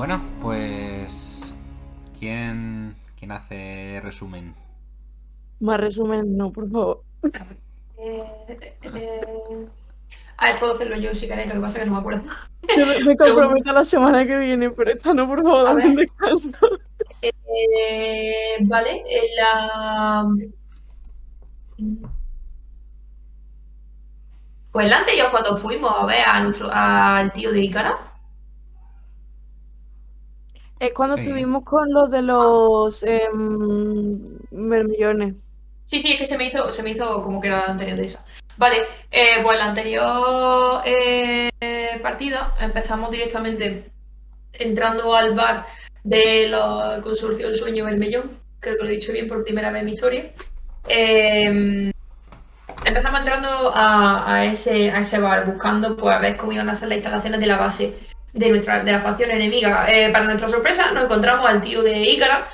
Bueno, pues. ¿Quién, quién hace resumen? Más resumen, no, por favor. Eh, eh, A ver, puedo hacerlo yo si queréis, lo que pasa es que no me acuerdo. Yo me, me comprometo la semana que viene, pero esta no, por favor, dame descanso. Eh, vale, la. Pues el anterior cuando fuimos a ver a nuestro, al tío de Ícara. Es cuando Sí. estuvimos con los de los em, mermillones. Sí, sí, es que se me hizo, se me hizo como que era la anterior de esa. Vale, eh, pues la anterior eh, partida empezamos directamente entrando al bar de la Consorcio del Sueño Bermellón. Creo que lo he dicho bien por primera vez en mi historia. Eh, empezamos entrando a, a ese, a ese bar buscando pues, a ver cómo iban a ser las instalaciones de la base de, nuestra, de la facción enemiga. Eh, para nuestra sorpresa nos encontramos al tío de Ícara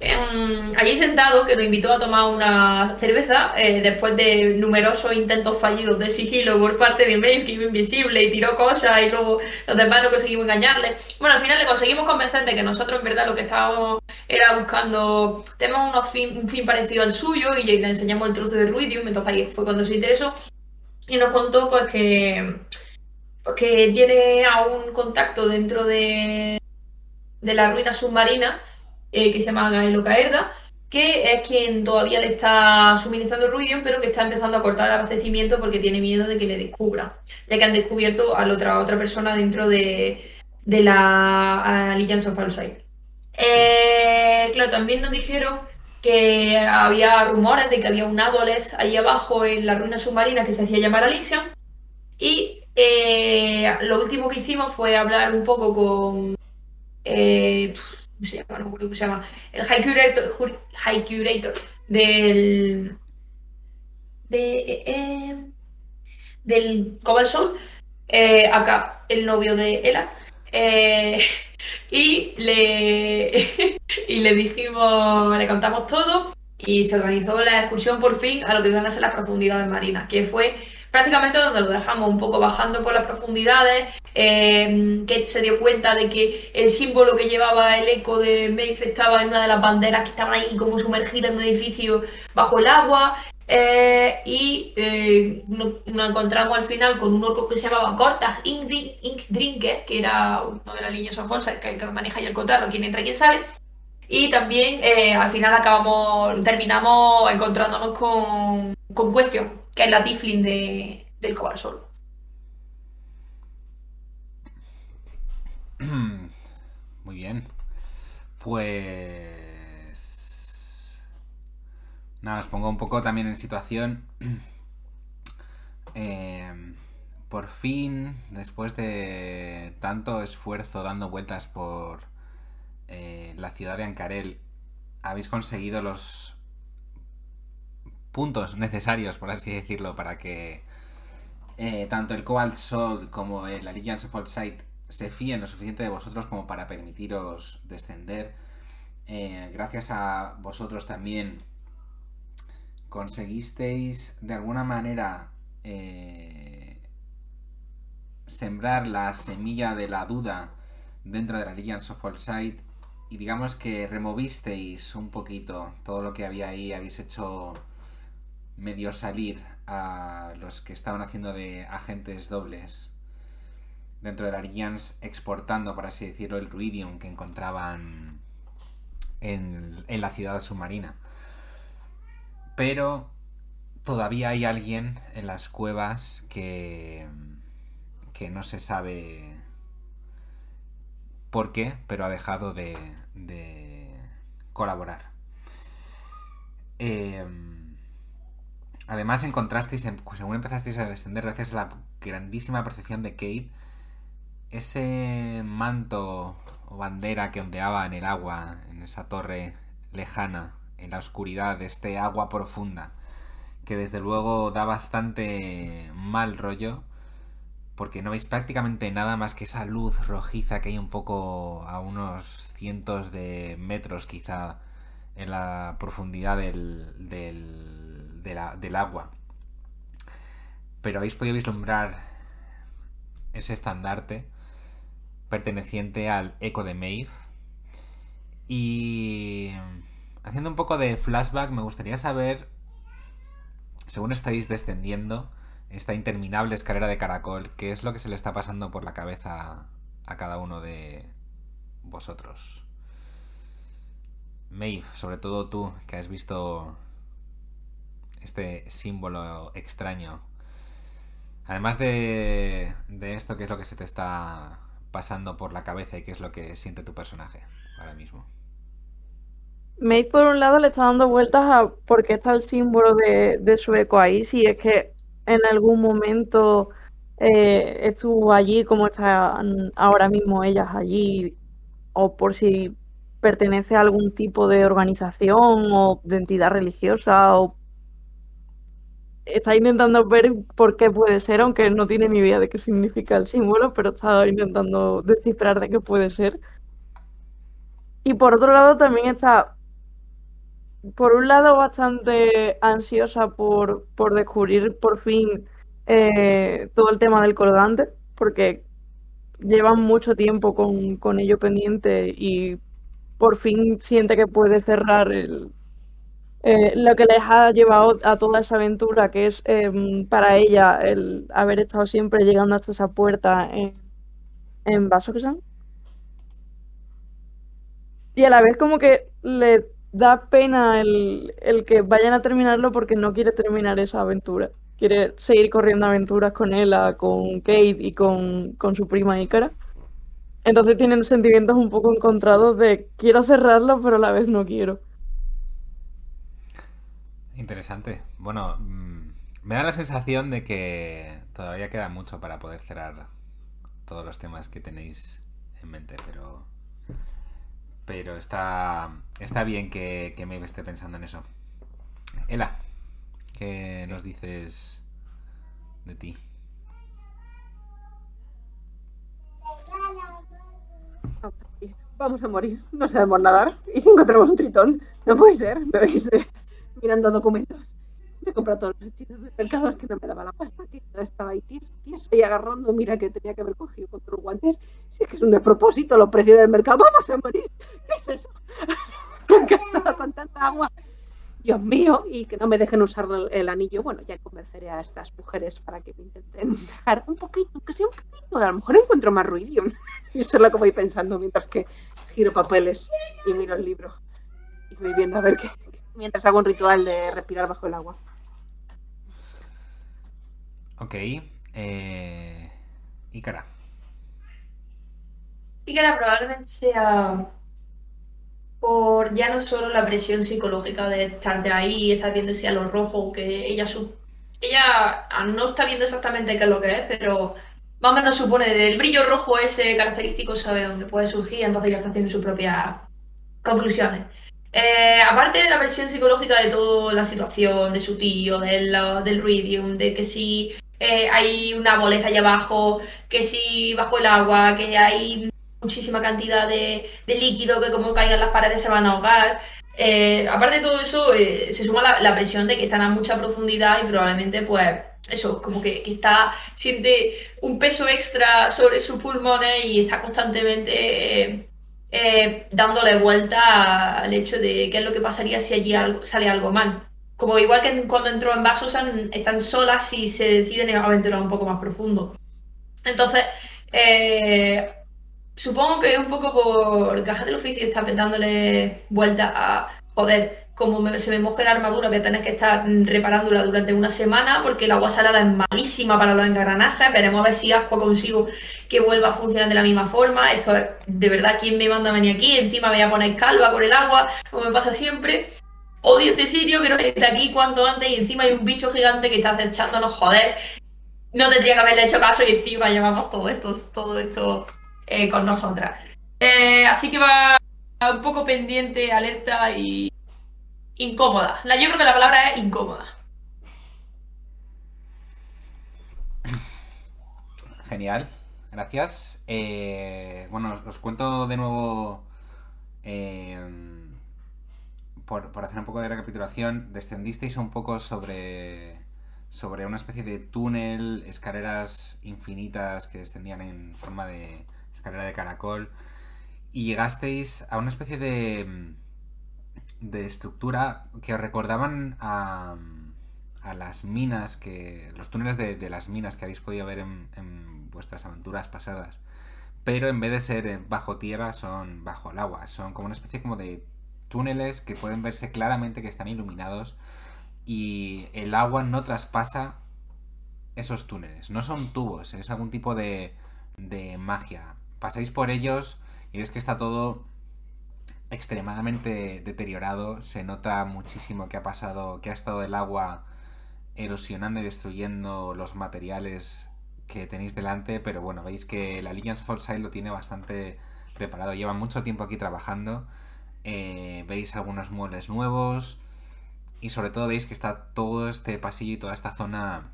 em, allí sentado que nos invitó a tomar una cerveza eh, después de numerosos intentos fallidos de sigilo por parte de Mail que iba invisible y tiró cosas y luego los demás no conseguimos engañarle. Bueno, al final le conseguimos convencer de que nosotros en verdad lo que estábamos era buscando, tenemos unos fin- un fin parecido al suyo y le enseñamos el trozo de Ruidium, entonces ahí fue cuando se interesó y nos contó pues que, que tiene aún contacto dentro de, de la ruina submarina eh, que se llama Gaelo Caerda, que es quien todavía le está suministrando Ruidium, pero que está empezando a cortar el abastecimiento porque tiene miedo de que le descubran, ya que han descubierto a la otra, otra persona dentro de, de la Alliance of. Eh, claro, también nos dijeron que había rumores de que había un Aboleth ahí abajo en la ruina submarina que se hacía llamar Alixion. Y eh, lo último que hicimos fue hablar un poco con. eh, ¿Cómo se llama? No me acuerdo cómo se llama. El High Curator, del. De, eh, eh, del Cobalt Soul. acá, el novio de Ela. y le. y le dijimos. Le contamos todo. Y se organizó la excursión por fin a lo que iban a ser las profundidades marinas, que fue prácticamente donde lo dejamos, un poco bajando por las profundidades. eh, que se dio cuenta de que el símbolo que llevaba el eco de Maeve estaba en una de las banderas que estaban ahí como sumergidas en un edificio bajo el agua. eh, y eh, nos, encontramos al final con un orco que se llamaba Cortag Ink, Ink Drinker, que era uno de las líneas Bolsa, que, que maneja ya el cotarro, quién entra, quién sale. Y también eh, al final acabamos, terminamos encontrándonos con, con Question, que es la Tiflin de, del Cobalt Sol. Muy bien. Pues. Nada, os pongo un poco también en situación. Eh, por fin, después de tanto esfuerzo dando vueltas por eh, la ciudad de Ancarel, habéis conseguido los puntos necesarios, por así decirlo, para que eh, tanto el Cobalt Soul como el Allegiance of se fíen lo suficiente de vosotros como para permitiros descender. Eh, gracias a vosotros también conseguisteis de alguna manera sembrar la semilla de la duda dentro de la Allegiance of y digamos que removisteis un poquito todo lo que había ahí, habéis hecho medio salir a los que estaban haciendo de agentes dobles dentro de la Alliance exportando, por así decirlo, el ruidium que encontraban en, en la ciudad submarina. Pero todavía hay alguien en las cuevas que, que no se sabe por qué, pero ha dejado de, de colaborar. Eh, además encontrasteis, en- según empezasteis a descender, gracias a la grandísima percepción de Kate, ese manto o bandera que ondeaba en el agua, en esa torre lejana, en la oscuridad de este agua profunda, que desde luego da bastante mal rollo, porque no veis prácticamente nada más que esa luz rojiza que hay un poco a unos cientos de metros quizá en la profundidad del, del, del agua. Pero habéis podido vislumbrar ese estandarte perteneciente al eco de Maeve. Y haciendo un poco de flashback, me gustaría saber, según estáis descendiendo esta interminable escalera de caracol, qué es lo que se le está pasando por la cabeza a cada uno de vosotros. Maeve, sobre todo tú, que has visto este símbolo extraño. Además de, de esto, ¿qué es lo que se te está pasando por la cabeza y qué es lo que siente tu personaje ahora mismo? Maeve, por un lado, le está dando vueltas a por qué está el símbolo de, de su eco ahí, si es que en algún momento eh, estuvo allí, como están ahora mismo ellas allí, o por si pertenece a algún tipo de organización o de entidad religiosa, o está intentando ver por qué puede ser, aunque no tiene ni idea de qué significa el símbolo, pero está intentando descifrar de qué puede ser. Y por otro lado también está, por un lado, bastante ansiosa por, por descubrir por fin eh, todo el tema del colgante, porque llevan mucho tiempo con, con ello pendiente y por fin siente que puede cerrar eh, lo que les ha llevado a toda esa aventura, que es em, para ella el haber estado siempre llegando hasta esa puerta en, en Basokusan. Y a la vez como que le da pena el, el que vayan a terminarlo porque no quiere terminar esa aventura. Quiere seguir corriendo aventuras con ella, con Kate y con, con su prima Ícara. Entonces tienen sentimientos un poco encontrados de quiero cerrarlo, pero a la vez no quiero. Interesante. Bueno, mm, me da la sensación de que todavía queda mucho para poder cerrar todos los temas que tenéis en mente, pero pero está está bien que, que esté pensando en eso. Ela, ¿qué nos dices de ti? Vamos a morir, no sabemos nadar. ¿Y si encontramos un tritón? No puede ser, me veis eh, mirando documentos. He comprado todos los hechizos del mercado, es que no me daba la pasta, que estaba ahí tieso, tieso, y agarrando, mira que tenía que haber cogido contra un guanter. Si es que es un despropósito los precios del mercado, vamos a morir. ¿Qué es eso? Nunca he estado con tanta agua. Dios mío, y que no me dejen usar el, el, anillo. Bueno, ya convenceré a estas mujeres para que me intenten dejar un poquito, que sea un poquito. A lo mejor encuentro más ruidio. Y eso es lo que voy pensando mientras que giro papeles y miro el libro. Y voy viendo a ver qué. Mientras hago un ritual de respirar bajo el agua. Ok. Eh... Ícara. Ícara probablemente sea por ya no solo la presión psicológica de estar de ahí, estar viendo ese halo rojo, que ella su ella no está viendo exactamente qué es lo que es, pero más o menos supone del brillo rojo ese característico sabe dónde puede surgir, entonces ya está haciendo sus propias conclusiones. Eh, aparte de la presión psicológica de toda la situación, de su tío, del, del Ridium, de que si eh, hay una boleza allá abajo, que si bajo el agua, que hay muchísima cantidad de, líquido que como caigan las paredes se van a ahogar. Eh, aparte de todo eso, eh, se suma la, presión de que están a mucha profundidad y probablemente, pues, eso, como que, está, siente un peso extra sobre sus pulmones y está constantemente dándole vuelta al hecho de qué es lo que pasaría si allí algo, sale algo mal. Como igual que cuando entró en Vasos, están solas y se deciden aventurar un poco más profundo. Entonces, eh, Supongo que es un poco por caja del oficio está dándole vuelta a, joder, como se me moje la armadura, voy a tener que estar reparándola durante una semana porque el agua salada es malísima para los engranajes. Veremos a ver si Asco consigo que vuelva a funcionar de la misma forma. Esto es, de verdad, ¿quién me manda a venir aquí? Encima me voy a poner calva con el agua, como me pasa siempre. Odio este sitio, quiero ir de aquí cuanto antes y encima hay un bicho gigante que está acechándonos, joder. No tendría que haberle hecho caso y encima llevamos todo esto, todo esto eh, con nosotras. Eh, así que va un poco pendiente, alerta y incómoda. La, yo creo que la palabra es incómoda. Genial, gracias. Eh, bueno, os, cuento de nuevo, por, por hacer un poco de recapitulación, descendisteis un poco sobre sobre una especie de túnel, escaleras infinitas que descendían en forma de, escalera de caracol, y llegasteis a una especie de, de estructura que recordaban a, a las minas, que los túneles de, de las minas que habéis podido ver en, en vuestras aventuras pasadas. Pero en vez de ser eh, bajo tierra, son bajo el agua. Son como una especie como de túneles que pueden verse claramente que están iluminados y el agua no traspasa esos túneles. No son tubos, es algún tipo de, de magia. Pasáis por ellos y ves que está todo extremadamente deteriorado. Se nota muchísimo que ha pasado, que ha estado el agua erosionando y destruyendo los materiales que tenéis delante, pero bueno, veis que la Alliance Foresight lo tiene bastante preparado. Lleva mucho tiempo aquí trabajando. Eh, veis algunos muebles nuevos y sobre todo veis que está todo este pasillo y toda esta zona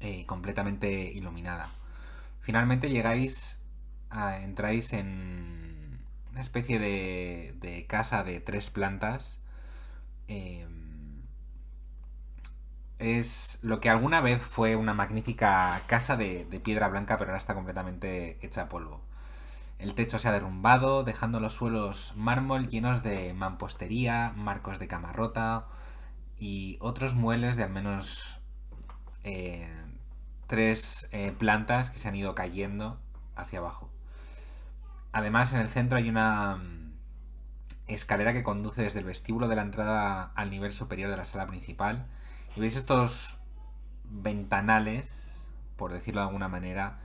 eh, completamente iluminada. Finalmente llegáis, a, entráis en una especie de, casa de tres plantas. Eh, es lo que alguna vez fue una magnífica casa de, de, piedra blanca, pero ahora está completamente hecha polvo. El techo se ha derrumbado, dejando los suelos mármol llenos de mampostería, marcos de camarrota y otros muebles de al menos eh, tres eh, plantas que se han ido cayendo hacia abajo. Además, en el centro hay una mm, escalera que conduce desde el vestíbulo de la entrada al nivel superior de la sala principal. Y veis estos ventanales, por decirlo de alguna manera,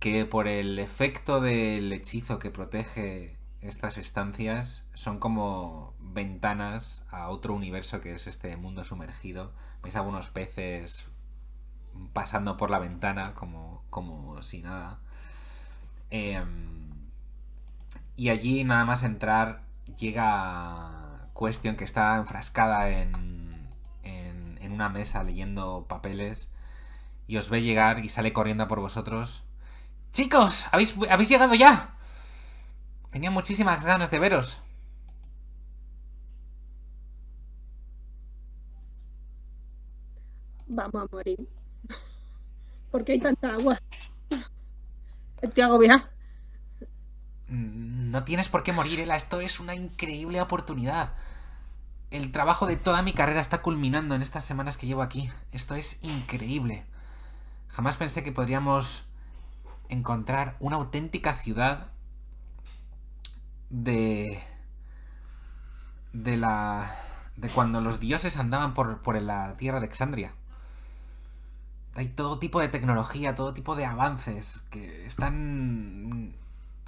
que por el efecto del hechizo que protege estas estancias son como ventanas a otro universo que es este mundo sumergido. Veis algunos peces pasando por la ventana como, como si nada. Eh, y allí nada más entrar llega Question que está enfrascada en, en, en una mesa leyendo papeles y os ve llegar y sale corriendo por vosotros. Chicos, ¿habéis, ¿habéis llegado ya? Tenía muchísimas ganas de veros. Vamos a morir. ¿Por qué hay tanta agua? Te agobia. No tienes por qué morir, Ela. Esto es una increíble oportunidad. El trabajo de toda mi carrera está culminando en estas semanas que llevo aquí. Esto es increíble. Jamás pensé que podríamos encontrar una auténtica ciudad de de la de cuando los dioses andaban por, por la tierra de Exandria. Hay todo tipo de tecnología, todo tipo de avances que están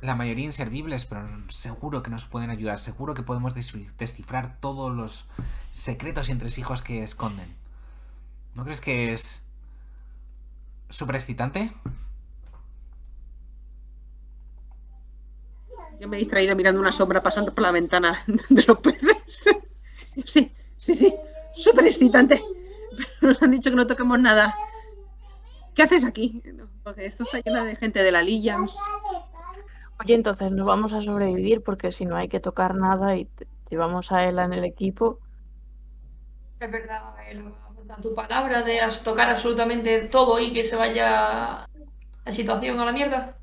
la mayoría inservibles, pero seguro que nos pueden ayudar, seguro que podemos descifrar todos los secretos y entresijos que esconden. ¿No crees que es súper excitante? Yo me he distraído mirando una sombra pasando por la ventana de los peces. Sí, sí, sí, súper excitante. Pero nos han dicho que no toquemos nada. ¿Qué haces aquí? Porque esto está lleno de gente de la Lillians. Oye, entonces no vamos a sobrevivir porque si no hay que tocar nada y llevamos a Ela en el equipo. Es verdad, Ela, tu palabra de tocar absolutamente todo y que se vaya la situación a la mierda.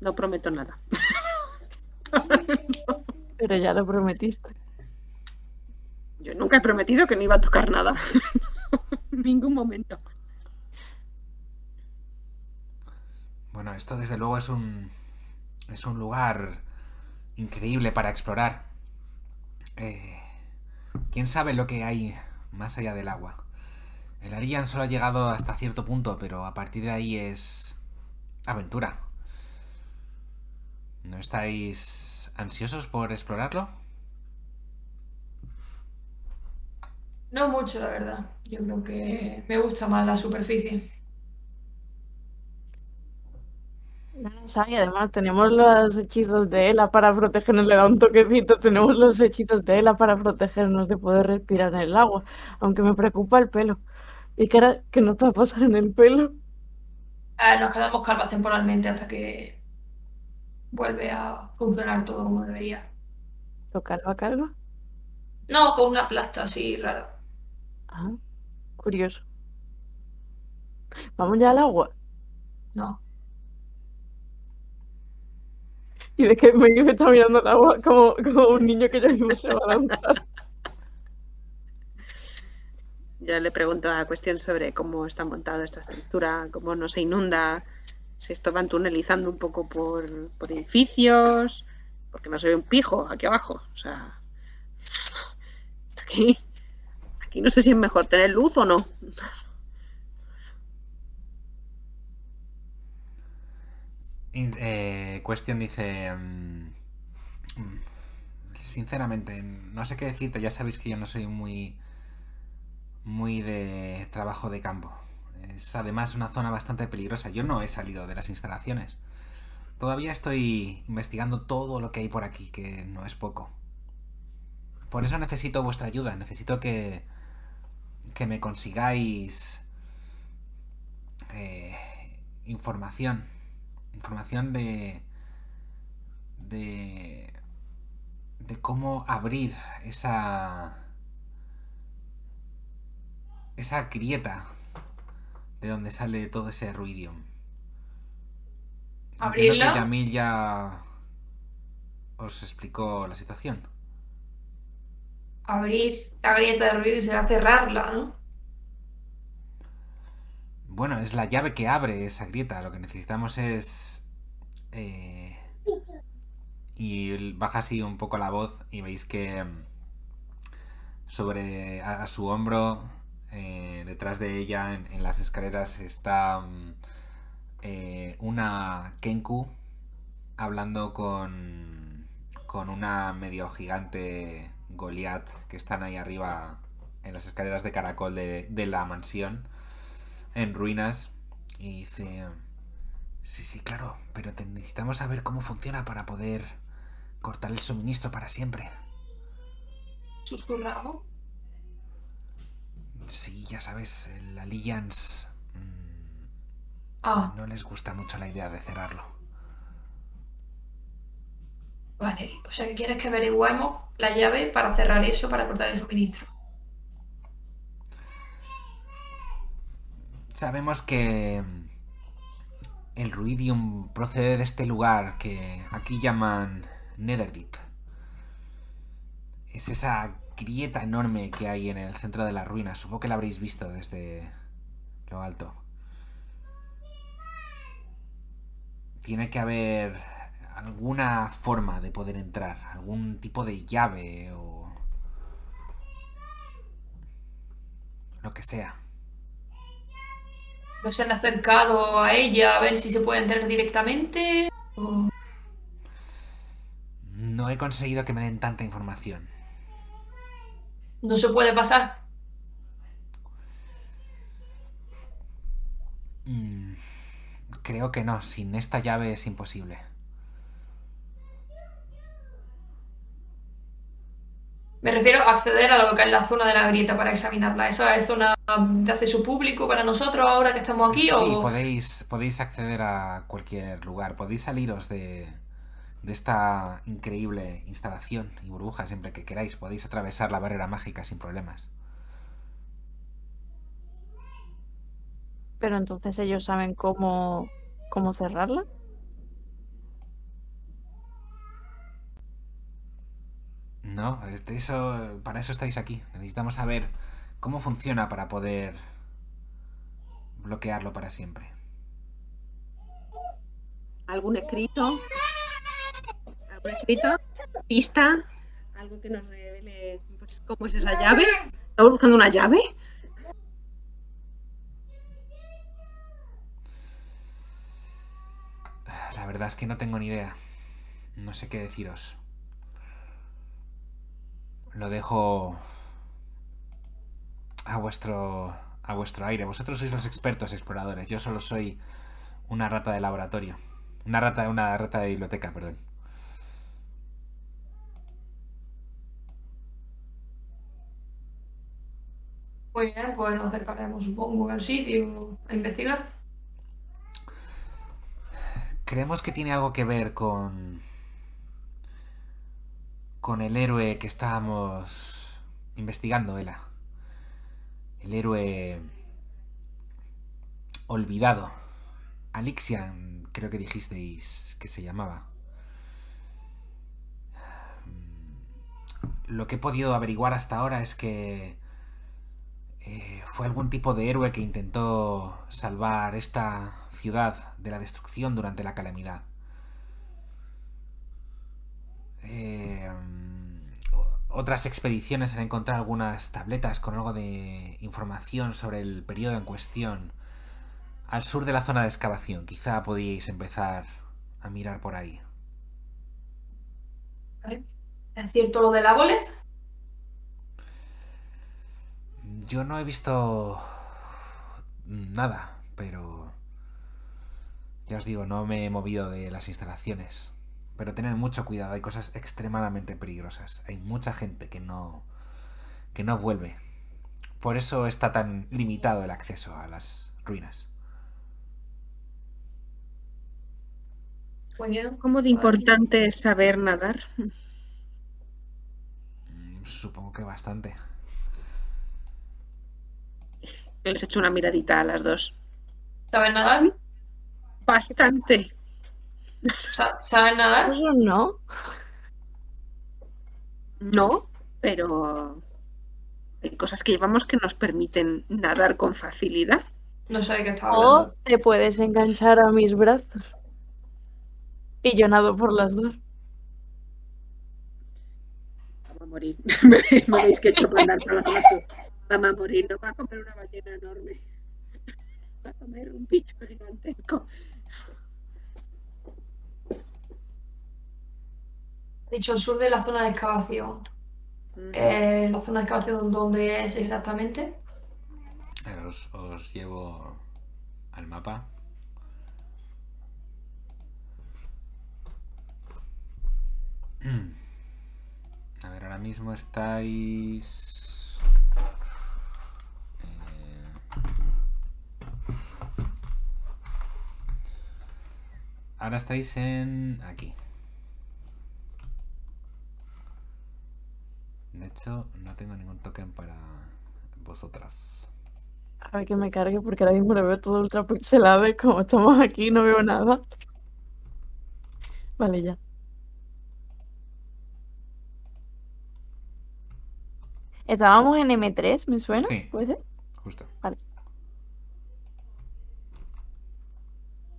No prometo nada. Pero ya lo prometiste. Yo nunca he prometido que no iba a tocar nada. en ningún momento. Bueno, esto desde luego es un. es un lugar increíble para explorar. Eh, ¿Quién sabe lo que hay más allá del agua? El Arian solo ha llegado hasta cierto punto, pero a partir de ahí es. aventura. ¿No estáis ansiosos por explorarlo? No mucho, la verdad. Yo creo que me gusta más la superficie. Y además tenemos los hechizos de Ela para protegernos, le da un toquecito, tenemos los hechizos de Ela para protegernos de poder respirar en el agua, aunque me preocupa el pelo. ¿Y qué, era, qué nos va a pasar en el pelo? Eh, nos quedamos calvas temporalmente hasta que vuelve a funcionar todo como debería. ¿Lo calva, calva? No, con una plasta así rara. Ah, curioso. ¿Vamos ya al agua? No. Y de que me está mirando el agua como, como un niño que ya mismo se va a lanzar. Yo le pregunto a cuestión sobre cómo está montada esta estructura, cómo no se inunda, si esto van tunelizando un poco por, por edificios, porque no se ve un pijo aquí abajo. O sea, aquí, aquí no sé si es mejor tener luz o no. Eh, Question dice... mm, mm, Sinceramente, no sé qué decirte. Ya sabéis que yo no soy muy... Muy de trabajo de campo. Es además una zona bastante peligrosa. Yo no he salido de las instalaciones. Todavía estoy investigando todo lo que hay por aquí, que no es poco. Por eso necesito vuestra ayuda. Necesito que... Que me consigáis... eh, información información de de de cómo abrir esa esa grieta de donde sale todo ese ruidium. Entiendo que ya os explicó la situación. Abrir la grieta del ruido y será cerrarla, ¿no? Bueno, es la llave que abre esa grieta. Lo que necesitamos es. eh, y baja así un poco la voz y veis que mm, sobre a, a su hombro, eh, detrás de ella, en, las escaleras, está mm, eh, una Kenku hablando con, con una medio gigante Goliath que están ahí arriba en las escaleras de caracol de, de la mansión en ruinas y dice sí sí claro pero necesitamos saber cómo funciona para poder cortar el suministro para siempre Susurramos. Sí ya sabes el Alliance Ah, no les gusta mucho la idea de cerrarlo vale. O sea que quieres que averigüemos la llave para cerrar eso, para cortar el suministro. sabemos que el ruidium procede de este lugar que aquí llaman Netherdeep es esa grieta enorme que hay en el centro de la ruina. Supongo que la habréis visto desde lo alto. Tiene que haber alguna forma de poder entrar, algún tipo de llave o lo que sea. ¿No se han acercado a ella a ver si se puede entrar directamente? No he conseguido que me den tanta información. No se puede pasar. Mm, creo que no, sin esta llave es imposible. Me refiero a acceder a lo que es la zona de la grieta para examinarla. ¿Esa es zona de acceso público para nosotros ahora que estamos aquí? Sí, o... podéis, podéis acceder a cualquier lugar. Podéis saliros de, de esta increíble instalación y burbuja siempre que queráis. Podéis atravesar la barrera mágica sin problemas. Pero entonces ellos saben cómo, cómo cerrarla. No, eso, para eso estáis aquí. Necesitamos saber cómo funciona para poder bloquearlo para siempre. ¿Algún escrito? ¿Algún escrito? ¿Pista? ¿Algo que nos revele pues, cómo es esa llave? ¿Estamos buscando una llave? La verdad es que no tengo ni idea. No sé qué deciros. Lo dejo a vuestro a vuestro aire. Vosotros sois los expertos exploradores. Yo solo soy una rata de laboratorio. Una rata, una rata de biblioteca, perdón. Pues nos acercaremos, supongo, al sitio a investigar. Creemos que tiene algo que ver con. con el héroe que estábamos investigando, Ela. El héroe. olvidado. Alixian, creo que dijisteis que se llamaba. Lo que he podido averiguar hasta ahora es que eh, fue algún tipo de héroe que intentó salvar esta ciudad de la destrucción durante la calamidad. Eh, otras expediciones han encontrado algunas tabletas con algo de información sobre el periodo en cuestión al sur de la zona de excavación. Quizá podíais empezar a mirar por ahí. ¿Es cierto lo de la? Yo no he visto nada, pero ya os digo, no me he movido de las instalaciones. Pero tened mucho cuidado, hay cosas extremadamente peligrosas. Hay mucha gente que no que no vuelve. Por eso está tan limitado el acceso a las ruinas. ¿Cómo de importante es saber nadar? Mm, Supongo que bastante. Yo les echo una miradita a las dos. ¿Sabes nadar? Bastante. Sa- ¿Sabes nadar? No. No, pero hay cosas que llevamos que nos permiten nadar con facilidad. No sé de qué estás O hablando. te puedes enganchar a mis brazos. Y yo nado por las dos. Vamos a morir. me, veis que he hecho para andar por la zona sur. Vamos a morir. No va a comer una ballena enorme. Va a comer un bicho gigantesco. He dicho el sur de la zona de excavación. Eh, la zona de excavación donde es exactamente. A ver, Os, os llevo al mapa. A ver, ahora mismo estáis... Ahora estáis en... aquí. De hecho, no tengo ningún token para vosotras. A ver que me cargue porque ahora mismo lo veo todo ultra pixelado y como estamos aquí no veo nada. Vale, ya. Estábamos en M3, ¿me suena? Sí. ¿Puede ser? Justo.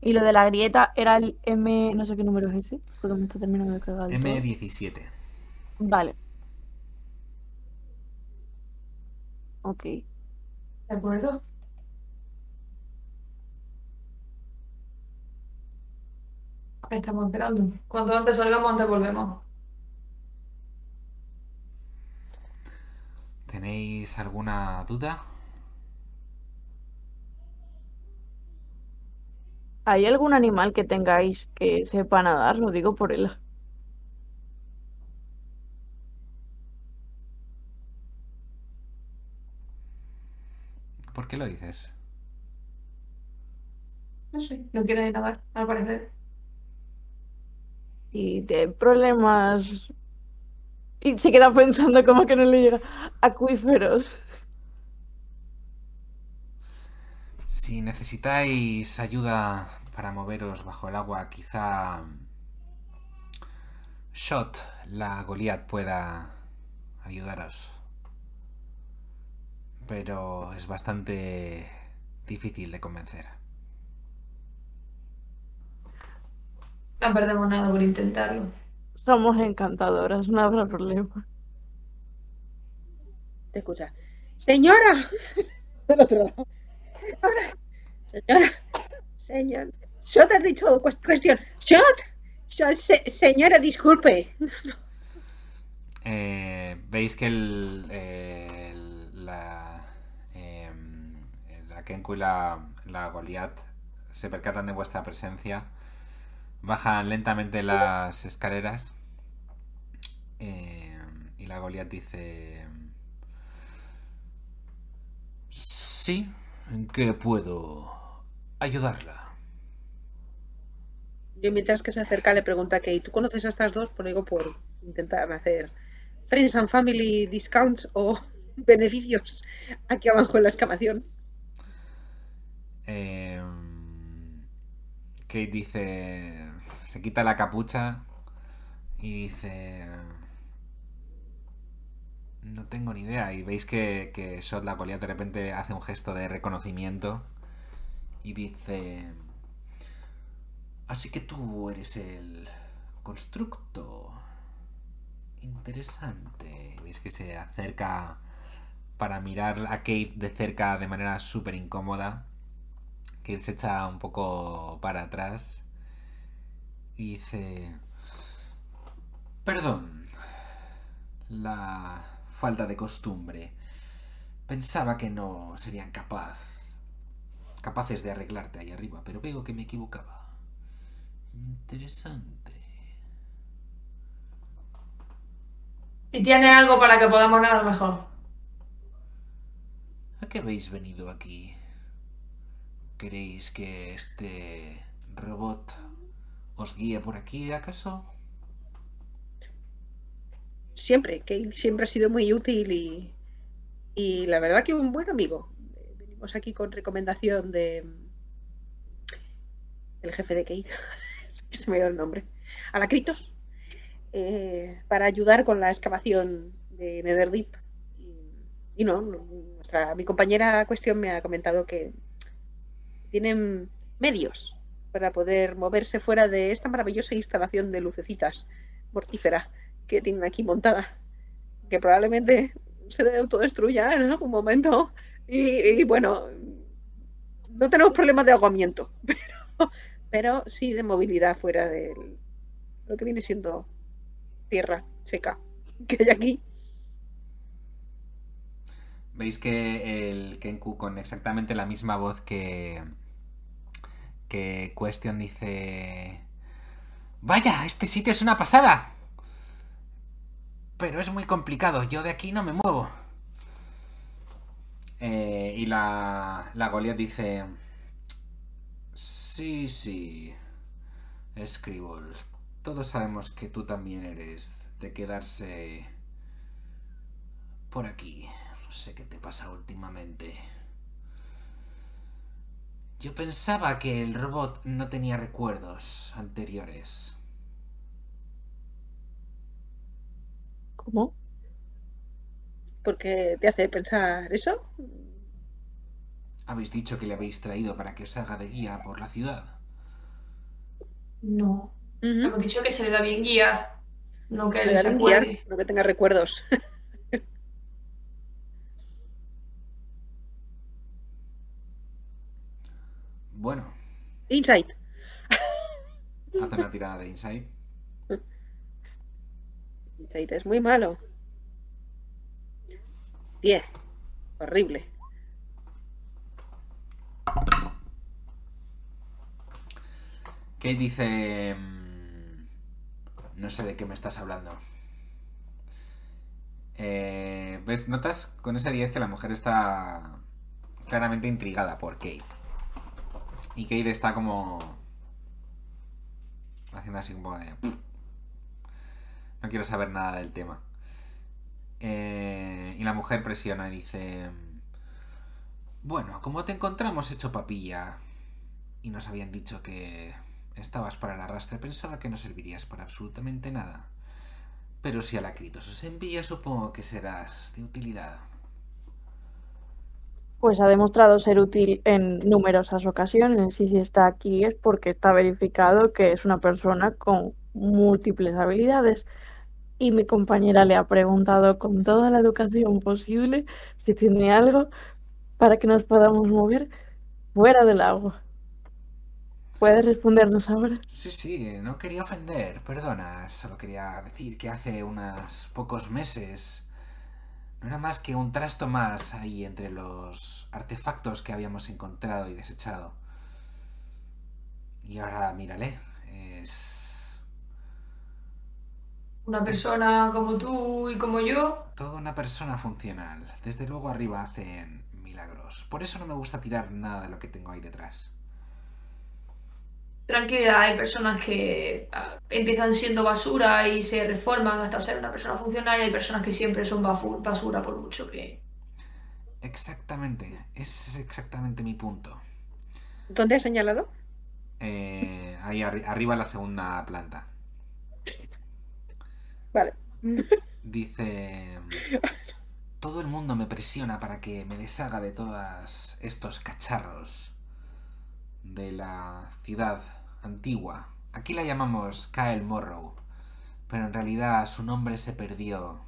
Y lo de la grieta era el M... no sé qué número es ese, porque me está terminando de cargar el todo. M17. Vale. Ok. ¿De acuerdo? Estamos esperando. Cuanto antes salgamos, antes volvemos. ¿Tenéis alguna duda? ¿Hay algún animal que tengáis que sepa nadar? Lo digo por él. ¿Por qué lo dices? No sé, no quiere nadar, al parecer. Y de problemas. Y se queda pensando como que no le llega. Acuíferos. Si necesitáis ayuda para moveros bajo el agua, quizá Shot, la Goliath, pueda ayudaros. Pero es bastante difícil de convencer. No perdemos nada por intentarlo. Somos encantadoras, no habrá problema. Te escucha. Señora. Del otro lado. Señora. Señora. Señor. Shot has dicho cues- cuestión. Shot. Se- señora, disculpe. Eh, Veis que el- la, em, la Kenku y la, la Goliath se percatan de vuestra presencia, bajan lentamente las escaleras em, y la Goliath dice: Sí, ¿en qué puedo ayudarla? Yo mientras que se acerca le pregunta a Kate, ¿tú conoces a estas dos? Por digo, por intentar hacer Friends and Family discounts o beneficios aquí abajo en la excavación. Em, Kate dice. Se quita la capucha y dice. No tengo ni idea. Y veis que, que Shot la Goliath de repente hace un gesto de reconocimiento y dice... Así que tú eres el constructo. Interesante. Veis que se acerca para mirar a Kate de cerca de manera súper incómoda. Kate se echa un poco para atrás y dice... Perdón. La falta de costumbre. Pensaba que no serían capaz, capaces de arreglarte ahí arriba, pero veo que me equivocaba. Interesante. Si tiene algo para que podamos ganar mejor. ¿A qué habéis venido aquí? ¿Queréis que este robot os guíe por aquí, acaso? Siempre, que siempre ha sido muy útil y, y la verdad que un buen amigo. Venimos aquí con recomendación de el jefe de Kate, se me dio el nombre, Alacritos, eh, para ayudar con la excavación de Netherdeep. Y, y no, nuestra, mi compañera cuestión me ha comentado que tienen medios para poder moverse fuera de esta maravillosa instalación de lucecitas mortífera que tienen aquí montada, que probablemente se autodestruya en algún momento. Y, y bueno, no tenemos problemas de ahogamiento, pero, sí de movilidad fuera de lo que viene siendo tierra seca que hay aquí. Veis que el Kenku con exactamente la misma voz que que Question dice Vaya, este sitio es una pasada. Pero es muy complicado, yo de aquí no me muevo. Eh, y la, la Goliath dice Sí, sí. Scribble, todos sabemos que tú también eres de quedarse por aquí. No sé qué te pasa últimamente. Yo pensaba que el robot no tenía recuerdos anteriores. ¿Cómo? ¿Por qué te hace pensar eso? Habéis dicho que le habéis traído para que os haga de guía por la ciudad. No. Hemos dicho que se le da bien guiar. No que Se él le da se bien guiar, acuerde. no que tenga recuerdos. Bueno, Insight. hace una tirada de insight. Insight es muy malo. 10. Horrible. Kate dice... mm, No sé de qué me estás hablando. Eh, ¿Ves? Notas con ese 10 que la mujer está claramente intrigada por Kate. Y Kate está como... Haciendo así poco de... No quiero saber nada del tema. Eh, y la mujer presiona y dice... Bueno, como te encontramos hecho papilla y nos habían dicho que estabas para el arrastre, pensaba que no servirías para absolutamente nada. Pero si Alacritos os envía, supongo que serás de utilidad. Pues ha demostrado ser útil en numerosas ocasiones y si está aquí es porque está verificado que es una persona con múltiples habilidades. Y mi compañera le ha preguntado con toda la educación posible si tiene algo para que nos podamos mover fuera del agua. ¿Puedes respondernos ahora? Sí, sí, no quería ofender, perdona, solo quería decir que hace unos pocos meses no era más que un trasto más ahí entre los artefactos que habíamos encontrado y desechado. Y ahora, mírale, es Una persona como tú y como yo. toda una persona funcional. Desde luego arriba hacen milagros. Por eso no me gusta tirar nada de lo que tengo ahí detrás. Tranquila, hay personas que ah, empiezan siendo basura y se reforman hasta ser una persona funcional y hay personas que siempre son basura por mucho que... Exactamente, ese es exactamente mi punto. ¿Dónde has señalado? Eh, ahí arri- arriba en la segunda planta. Vale. Dice... Todo el mundo me presiona para que me deshaga de todos estos cacharros de la ciudad antigua. Aquí la llamamos Kyle Morrow, pero en realidad su nombre se perdió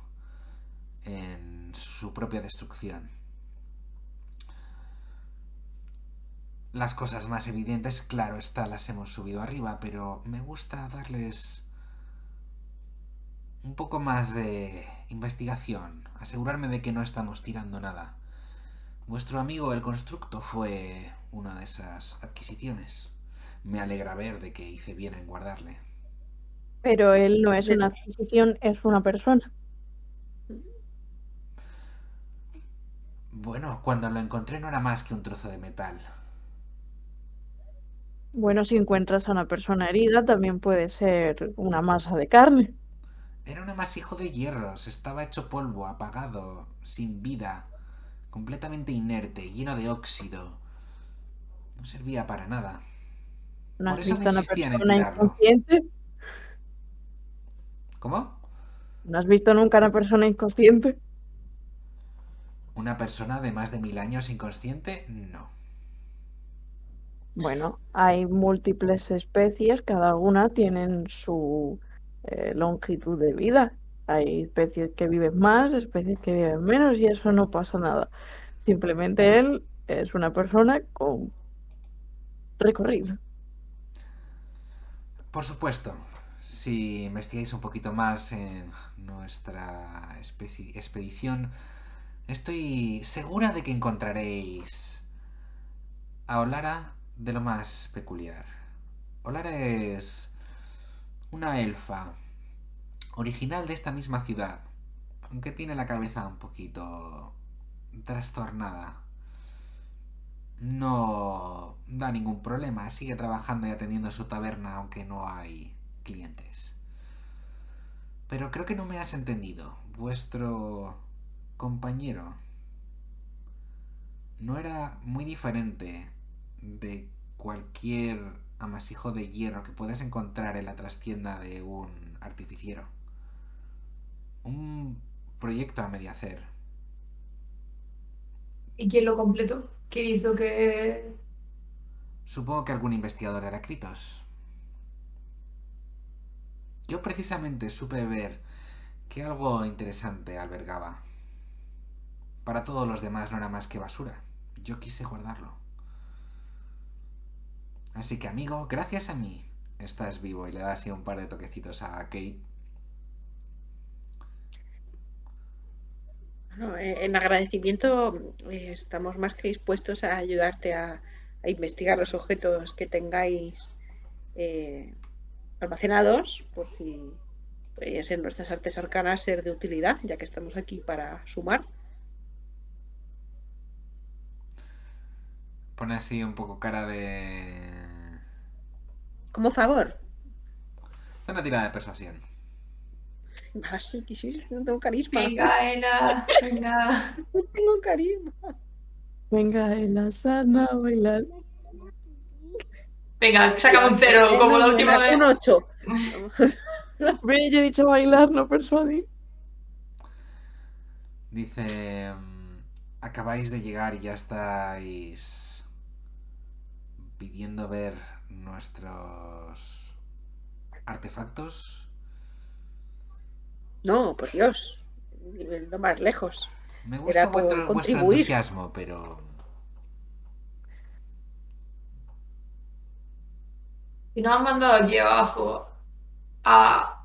en su propia destrucción. Las cosas más evidentes, claro está, las hemos subido arriba, pero me gusta darles un poco más de investigación, asegurarme de que no estamos tirando nada. Vuestro amigo el constructo fue una de esas adquisiciones. Me alegra ver de que hice bien en guardarle. Pero él no es una adquisición, es una persona. Bueno, cuando lo encontré no era más que un trozo de metal. Bueno, si encuentras a una persona herida, también puede ser una masa de carne. Era un amasijo de hierros, estaba hecho polvo, apagado, sin vida, completamente inerte, lleno de óxido. No servía para nada. ¿No Por has eso una insistían en tirarlo. inconsciente? ¿Cómo? ¿No has visto nunca a una persona inconsciente? ¿Una persona de más de mil años inconsciente? No. Bueno, hay múltiples especies, cada una tienen su eh, longitud de vida. Hay especies que viven más, especies que viven menos y eso no pasa nada. Simplemente él es una persona con recorrido. Por supuesto, si investigáis un poquito más en nuestra expedición, estoy segura de que encontraréis a Olara de lo más peculiar. Olara es una elfa original de esta misma ciudad, aunque tiene la cabeza un poquito trastornada. No da ningún problema, sigue trabajando y atendiendo su taberna aunque no hay clientes. Pero creo que no me has entendido. Vuestro compañero no era muy diferente de cualquier amasijo de hierro que puedas encontrar en la trastienda de un artificiero. Un proyecto a medio hacer. ¿Y quién lo completó? ¿Quién hizo que.? Supongo que algún investigador de Aracritos. Yo precisamente supe ver que algo interesante albergaba. Para todos los demás no era más que basura. Yo quise guardarlo. Así que amigo, gracias a mí estás vivo y le das así un par de toquecitos a Kate. Bueno, eh, en agradecimiento eh, estamos más que dispuestos a ayudarte a, investigar los objetos que tengáis eh, almacenados, por si podrían ser nuestras artes arcanas ser de utilidad, ya que estamos aquí para sumar. Pone así un poco cara de... Como favor. Una tirada de persuasión. Así quisiste, no tengo carisma. Venga, Ela, venga. No tengo carisma. Venga, en la sana bailar. Venga, sácame un cero, como la última vez. Un 8. Ve, yo he dicho bailar, no persuadir. Dice... mm, Acabáis de llegar y ya estáis pidiendo ver nuestros artefactos. No, por Dios. No más lejos. Me gusta vuestro, vuestro contribuir. entusiasmo, pero Y nos han mandado aquí abajo a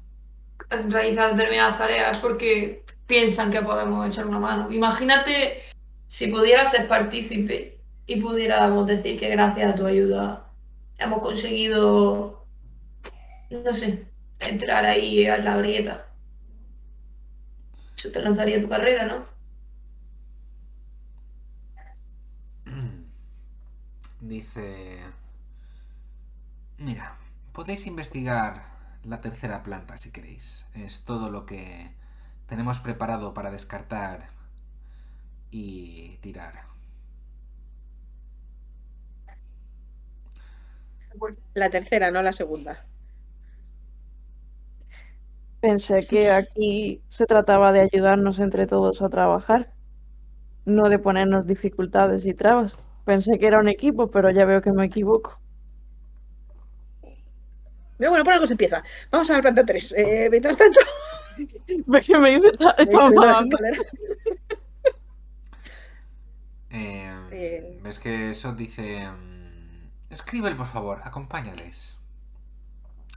realizar determinadas tareas porque piensan que podemos echar una mano. Imagínate si pudieras ser partícipe y pudiéramos decir que gracias a tu ayuda hemos conseguido, no sé, entrar ahí a la grieta. Eso te lanzaría tu carrera, ¿no? dice... Mira, podéis investigar la tercera planta si queréis. Es todo lo que tenemos preparado para descartar y tirar. La tercera, no la segunda. Pensé que aquí se trataba de ayudarnos entre todos a trabajar. no de ponernos dificultades y trabas. Pensé que era un equipo, pero ya veo que me equivoco. Pero bueno, por algo se empieza. Vamos a la planta 3. Eh, mientras tanto, que me dice, escaleras. Eh, Eh. ¿Ves que eso dice... Escribe, por favor, acompáñales.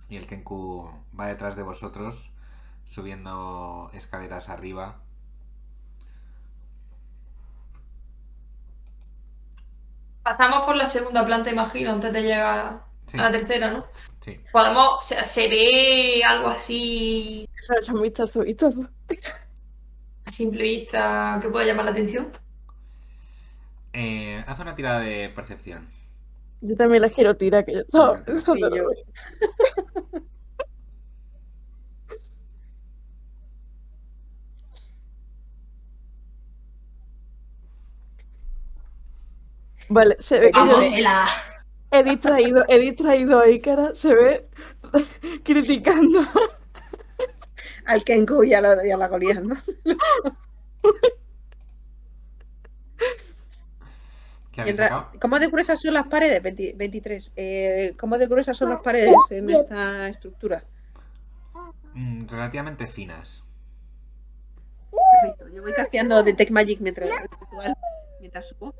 Y el Kenku va detrás de vosotros, subiendo escaleras arriba. Pasamos por la segunda planta, imagino, antes de llegar Sí, a la tercera, ¿no? sí. Podemos, o sea, se ve algo así Eso vistazo. a simple vista que pueda llamar la atención. Eh, haz una tirada de percepción. Yo también las quiero tirar, que yo estaba Venga, pensando. Y yo- Vale, se ve que yo he distraído, he distraído a Ikara, se ve criticando. al Kenku y a la, la Goliath, ¿no? ¿Qué habéis Mientras- sacado? ¿Cómo de gruesas son las paredes? 20 23. Eh, ¿Cómo de gruesas son las paredes en esta estructura? Mm, relativamente finas. Perfecto. Yo voy casteando Detect Magic mientras, mientras subo.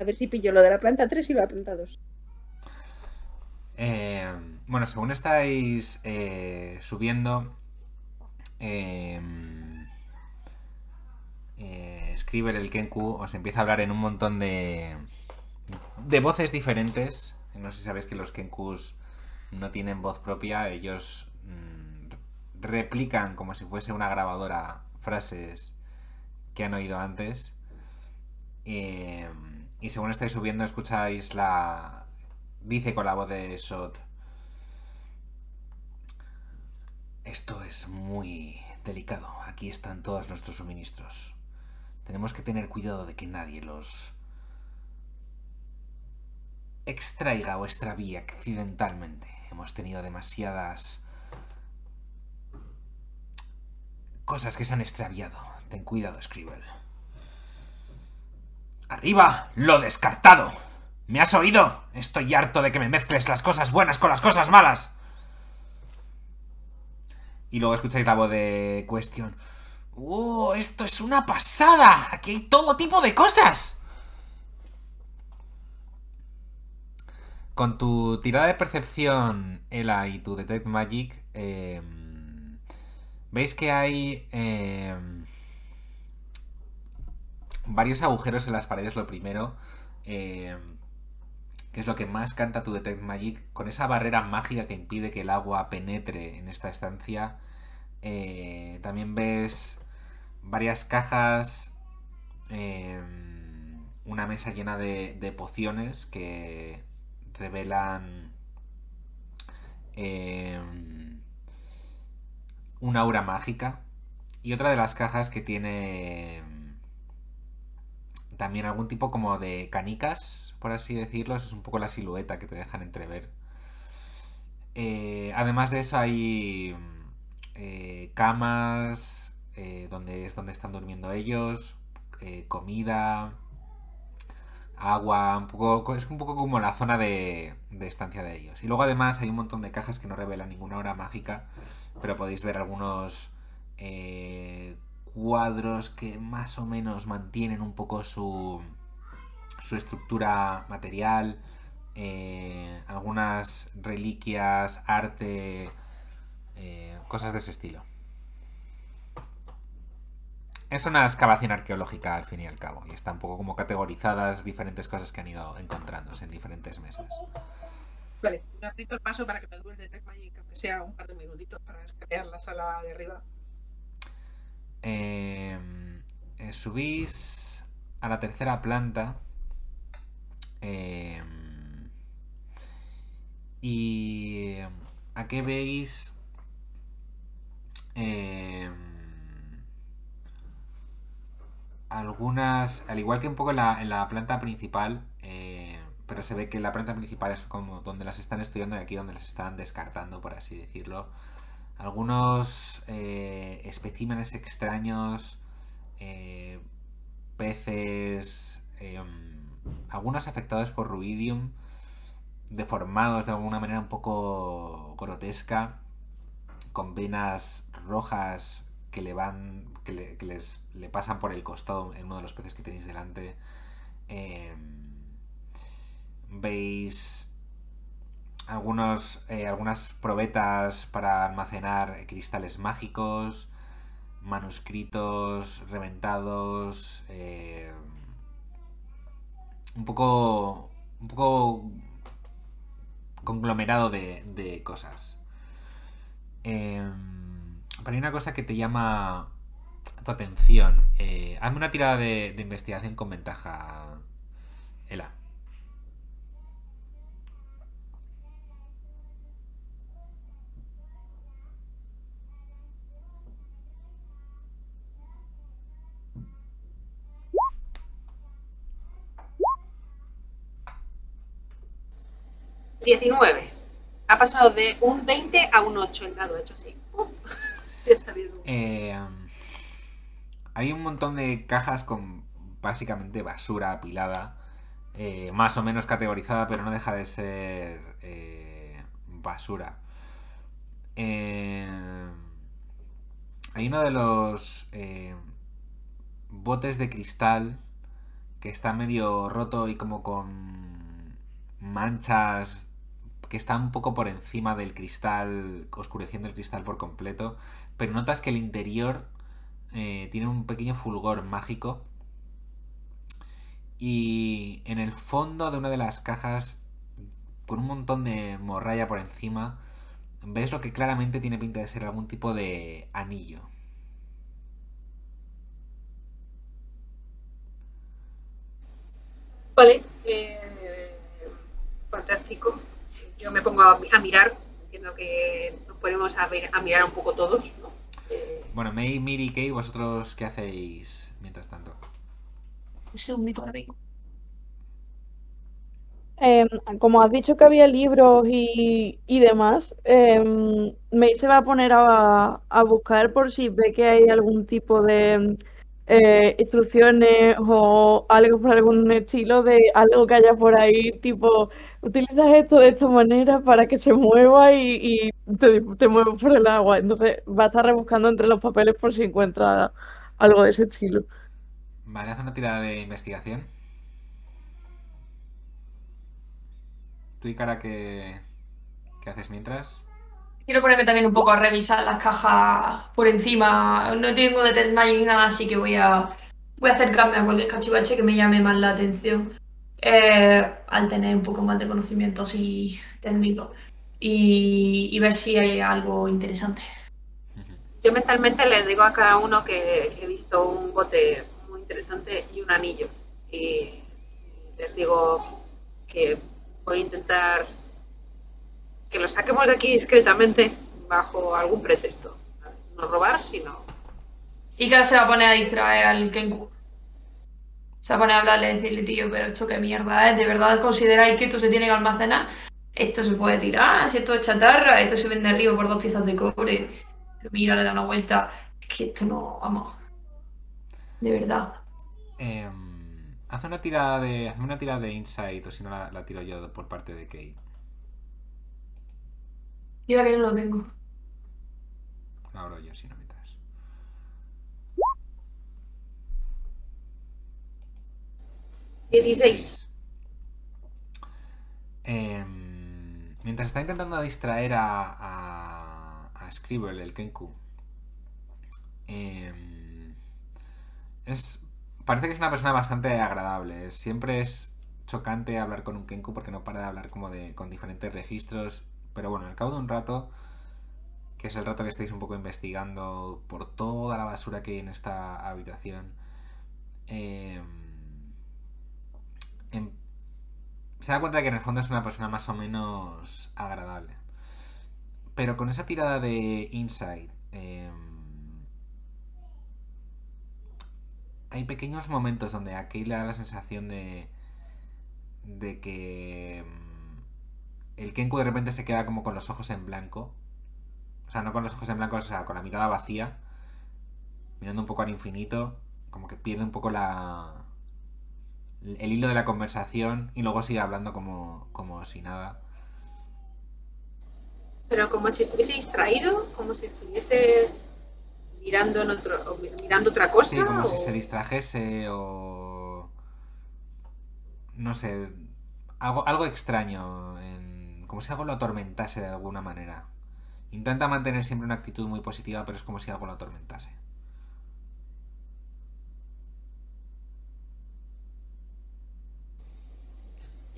A ver si pillo lo de la planta 3 y la planta 2. Eh, bueno, según estáis eh, subiendo, eh, eh, Scriber, el Kenku, os empieza a hablar en un montón de, de voces diferentes. No sé si sabéis que los Kenkus no tienen voz propia, ellos mm, replican como si fuese una grabadora frases que han oído antes. Eh, y según estáis subiendo, escucháis la, Dice con la voz de Sot. Esto es muy delicado. Aquí están todos nuestros suministros. Tenemos que tener cuidado de que nadie los extraiga o extravíe accidentalmente. Hemos tenido demasiadas cosas que se han extraviado. Ten cuidado, Scribble. ¡Arriba! ¡Lo descartado! ¿Me has oído? Estoy harto de que me mezcles las cosas buenas con las cosas malas. Y luego escucháis la voz de cuestión. ¡Oh, esto es una pasada! Aquí hay todo tipo de cosas. Con tu tirada de percepción, Ela, y tu Detect Magic, eh, veis que hay eh, varios agujeros en las paredes, lo primero. eh, que es lo que más canta tu Detect Magic, con esa barrera mágica que impide que el agua penetre en esta estancia. Eh, también ves varias cajas, eh, una mesa llena de, pociones que revelan eh, una aura mágica. Y otra de las cajas que tiene también algún tipo como de canicas, por así decirlo. Es un poco la silueta que te dejan entrever. Eh, además de eso hay eh, camas, eh, donde es donde están durmiendo ellos, eh, comida, agua, un poco, es un poco como la zona de, de estancia de ellos. Y luego además hay un montón de cajas que no revelan ninguna hora mágica, pero podéis ver algunos eh, cuadros que más o menos mantienen un poco su, su estructura material, algunas reliquias, arte, cosas de ese estilo. Es una excavación arqueológica al fin y al cabo, y está un poco como categorizadas diferentes cosas que han ido encontrándose en diferentes mesas. Vale, me aplico el paso para que me dure el Detect Magic, aunque sea un par de minutitos para escanear la sala de arriba. Eh, eh, subís a la tercera planta. eh, y a qué veis eh, algunas, al igual que un poco en la, en la planta principal, eh, pero se ve que la planta principal es como donde las están estudiando y aquí donde las están descartando, por así decirlo. Algunos eh, especímenes extraños, eh, peces, em, algunos afectados por ruidium, deformados de alguna manera un poco grotesca, con venas rojas que le van, que, le, que les le pasan por el costado en uno de los peces que tenéis delante. Em, veis algunos, eh, algunas probetas para almacenar cristales mágicos, manuscritos reventados, eh, un poco, un poco conglomerado de, de cosas. Eh, pero hay una cosa que te llama tu atención. Eh, hazme una tirada de, de investigación con ventaja, Ela. ...19... Ha pasado de un 20 a un 8 el dado, hecho así. He salido. Eh, hay un montón de cajas con básicamente basura apilada, eh, más o menos categorizada, pero no deja de ser eh, basura. Eh, hay uno de los eh, botes de cristal que está medio roto y como con manchas que está un poco por encima del cristal, oscureciendo el cristal por completo, pero notas que el interior eh, tiene un pequeño fulgor mágico. Y en el fondo de una de las cajas, con un montón de morralla por encima, ves lo que claramente tiene pinta de ser algún tipo de anillo. Vale, eh, fantástico. Yo me pongo a, mirar, entiendo que nos ponemos a, a mirar un poco todos, ¿no? Eh, Bueno, May, Miri y Kay, ¿vosotros qué hacéis mientras tanto? Un segundito ahora vengo. Em, como has dicho que había libros y, y demás, em, May se va a poner a, a buscar por si ve que hay algún tipo de eh, instrucciones o algo por algún estilo de algo que haya por ahí, tipo, utilizas esto de esta manera para que se mueva y, y te, te muevas por el agua. Entonces va a estar rebuscando entre los papeles por si encuentra algo de ese estilo. Vale, haz una tirada de investigación. ¿Tú y cara qué, qué haces mientras? Quiero ponerme también un poco a revisar las cajas por encima. No tengo de Magic ni nada, así que voy a, voy a acercarme a cualquier cachivache que me llame más la atención. Eh, al tener un poco más de conocimiento así técnico. Y, y ver si hay algo interesante. yo mentalmente les digo a cada uno que he visto un bote muy interesante y un anillo. Y les digo que voy a intentar que lo saquemos de aquí discretamente bajo algún pretexto. No robar, sino Y que se va a poner a distraer al Kenku. Se va a poner a hablarle y decirle, tío, pero esto qué mierda es. ¿De verdad consideráis que esto se tiene que almacenar? Esto se puede tirar, si esto es chatarra, esto se vende arriba por dos piezas de cobre. Pero mira, le da una vuelta. Es que esto no, vamos. De verdad. Em, haz una tirada de. Hazme una tirada de insight, o si no la, la tiro yo por parte de Kay. Yo que no lo tengo. La abro yo, si no mientras. 16. Em, mientras está intentando distraer a, a, a Scribble, el Kenku, em, es, parece que es una persona bastante agradable. Siempre es chocante hablar con un Kenku porque no para de hablar como de con diferentes registros. Pero bueno, al cabo de un rato, que es el rato que estáis un poco investigando por toda la basura que hay en esta habitación, em, em- se da cuenta de que en el fondo es una persona más o menos agradable. Pero con esa tirada de insight, em, hay pequeños momentos donde a Kate le da la sensación de, de que em, el Kenku de repente se queda como con los ojos en blanco. O sea, no con los ojos en blanco, o sea, con la mirada vacía, mirando un poco al infinito como que pierde un poco la el hilo de la conversación y luego sigue hablando como, como si nada. Pero como si estuviese distraído, como si estuviese mirando en otro, o mirando otra cosa. Sí, como si se distrajese o... No sé, algo, algo extraño, en- como si algo lo atormentase de alguna manera. Intenta mantener siempre una actitud muy positiva, pero es como si algo lo atormentase.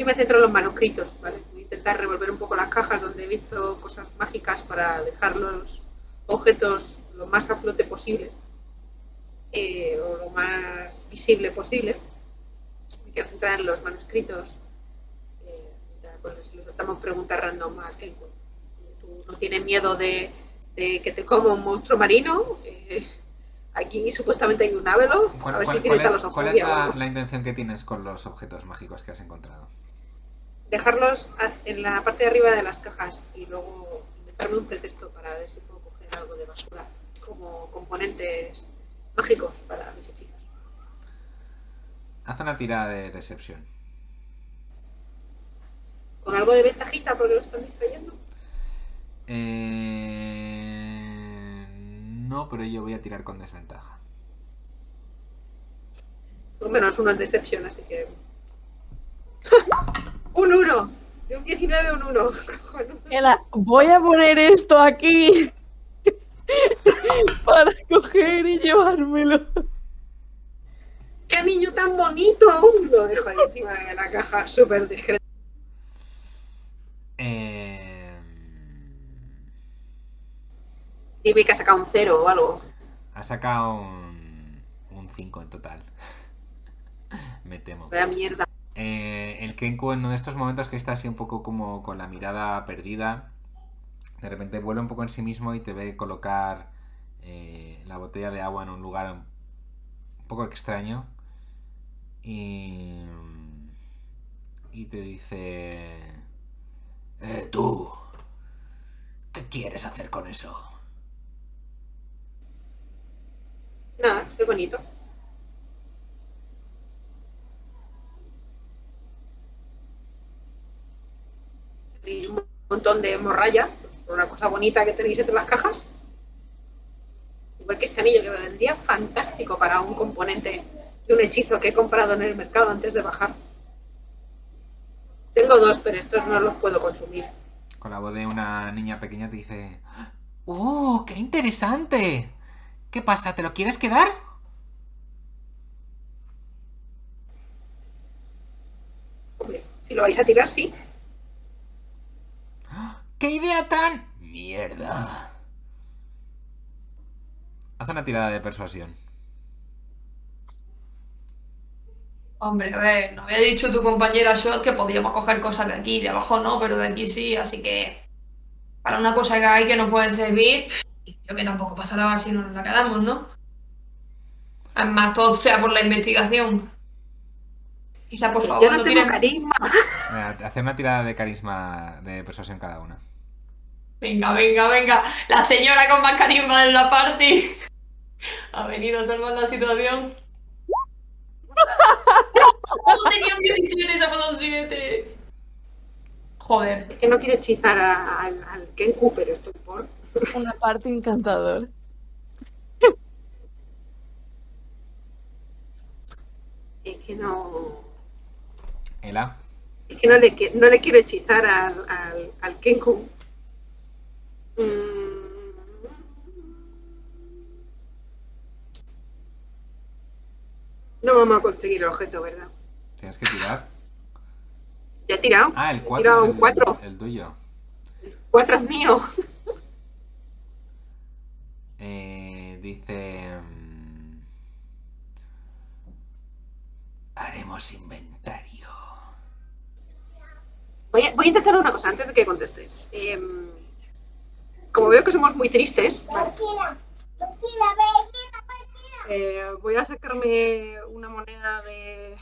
Yo me centro en los manuscritos, ¿vale? Voy a intentar revolver un poco las cajas donde he visto cosas mágicas para dejar los objetos lo más a flote posible eh, o lo más visible posible. Me quiero centrar en los manuscritos. Eh, pues les soltamos preguntas random a Kenwood. ¿Tú no tienes miedo de, de que te coma un monstruo marino? Eh, aquí supuestamente hay un Abeloth. ¿Cuál, a ver cuál- si tiene cuál es, cuál la intención que tienes con los objetos mágicos que has encontrado? Dejarlos en la parte de arriba de las cajas y luego inventarme un pretexto para ver si puedo coger algo de basura como componentes mágicos para mis hechizos. Haz una tirada de Deception. Con algo de ventajita porque lo están distrayendo. Eh... No, pero yo voy a tirar con desventaja. Por lo menos uno en decepción, así que. un 1. De un 19 a un 1. Cojonudo. Mira, voy a poner esto aquí para coger y llevármelo. ¡Qué anillo tan bonito! Lo dejo ahí encima de la caja, súper discreto. Eh... Dime que ha sacado un 0 o algo. Ha sacado un, un 5 en total. Me temo. Vaya mierda. Eh, el Kenku en uno de estos momentos que está así un poco como con la mirada perdida, de repente vuelve un poco en sí mismo y te ve colocar eh, la botella de agua en un lugar un poco extraño y, y te dice, eh, tú, ¿qué quieres hacer con eso? Nada, qué bonito. Y un montón de morralla, pues, una cosa bonita que tenéis entre las cajas. Igual que este anillo que me vendría fantástico para un componente de un hechizo que he comprado en el mercado antes de bajar. Tengo dos, pero estos no los puedo consumir. Con la voz de una niña pequeña te dice, ¡Uh, qué interesante! ¿Qué pasa? ¿Te lo quieres quedar? Hombre, si lo vais a tirar, sí. ¡Qué idea tan... mierda! Haz una tirada de persuasión. Hombre, a ver, nos había dicho tu compañera Shot que podríamos coger cosas de aquí, de abajo no, pero de aquí sí, así que para una cosa que hay que nos puede servir, yo que tampoco pasa nada si no nos la quedamos, ¿no? Además, todo sea por la investigación. Isla, por favor, Yo no no tengo carisma. Hacer una tirada de carisma de persuasión cada una. Venga, venga, venga. La señora con más carisma en la party ha venido a salvar la situación. No tenía 17, se ha pasado 7. Joder. Es que no quiero hechizar a- al, al Kenku, pero estoy por. Una parte encantador. Es que no. Ela, Es que no le, qui- no le quiero hechizar al, al, al Kenku. Mm. No vamos a conseguir el objeto, ¿verdad? tienes que tirar. Ya he tirado. Ah, el He 4 tirado es un el, 4. el tuyo. Cuatro es mío. Eh, dice... mm, Haremos inventario. Voy a, voy a intentar una cosa antes de que contestes. Em, como veo que somos muy tristes, eh, voy a sacarme una moneda de,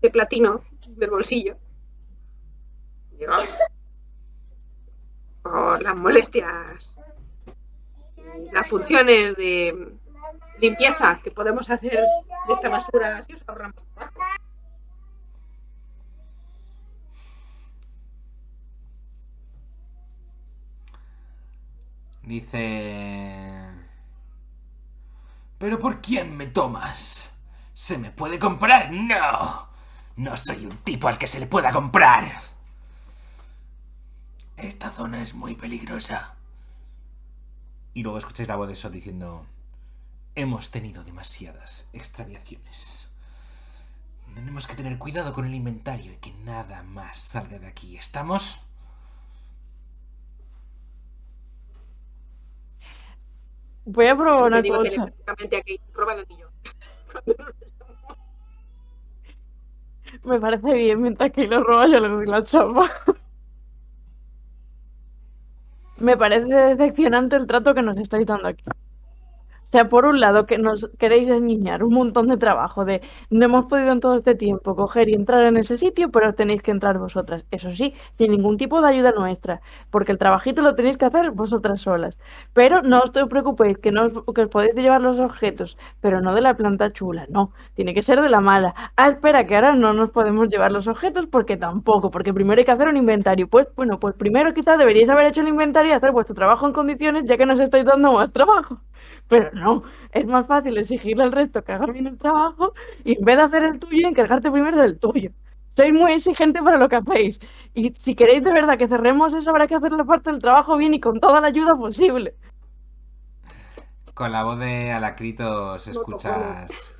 de platino del bolsillo. Por las molestias, las funciones de, limpieza que podemos hacer de esta basura, así os ahorramos trabajo. Dice... ¿Pero por quién me tomas? ¿Se me puede comprar? No. No soy un tipo al que se le pueda comprar. Esta zona es muy peligrosa. Y luego escucháis la voz de Sot diciendo... Hemos tenido demasiadas extraviaciones. Tenemos que tener cuidado con el inventario y que nada más salga de aquí. ¿Estamos? Voy a probar una digo cosa. aquí. Me parece bien, mientras que lo roba yo le doy la chapa. Me parece decepcionante el trato que nos estáis dando aquí. O sea, por un lado, que nos queréis engañar un montón de trabajo de no hemos podido en todo este tiempo coger y entrar en ese sitio, pero tenéis que entrar vosotras. Eso sí, sin ningún tipo de ayuda nuestra, porque el trabajito lo tenéis que hacer vosotras solas. Pero no os preocupéis, que, no os, que os podéis llevar los objetos, pero no de la planta chula, no. Tiene que ser de la mala. Ah, espera, que ahora no nos podemos llevar los objetos porque tampoco, porque primero hay que hacer un inventario. Pues bueno, pues primero quizás deberíais haber hecho el inventario y hacer vuestro trabajo en condiciones, ya que nos estáis dando más trabajo. Pero no, es más fácil exigirle al resto que haga bien el trabajo y en vez de hacer el tuyo, encargarte primero del tuyo. Sois muy exigente para lo que hacéis. Y si queréis de verdad que cerremos eso, habrá que hacer la parte del trabajo bien y con toda la ayuda posible. Con la voz de Alacritos escuchas.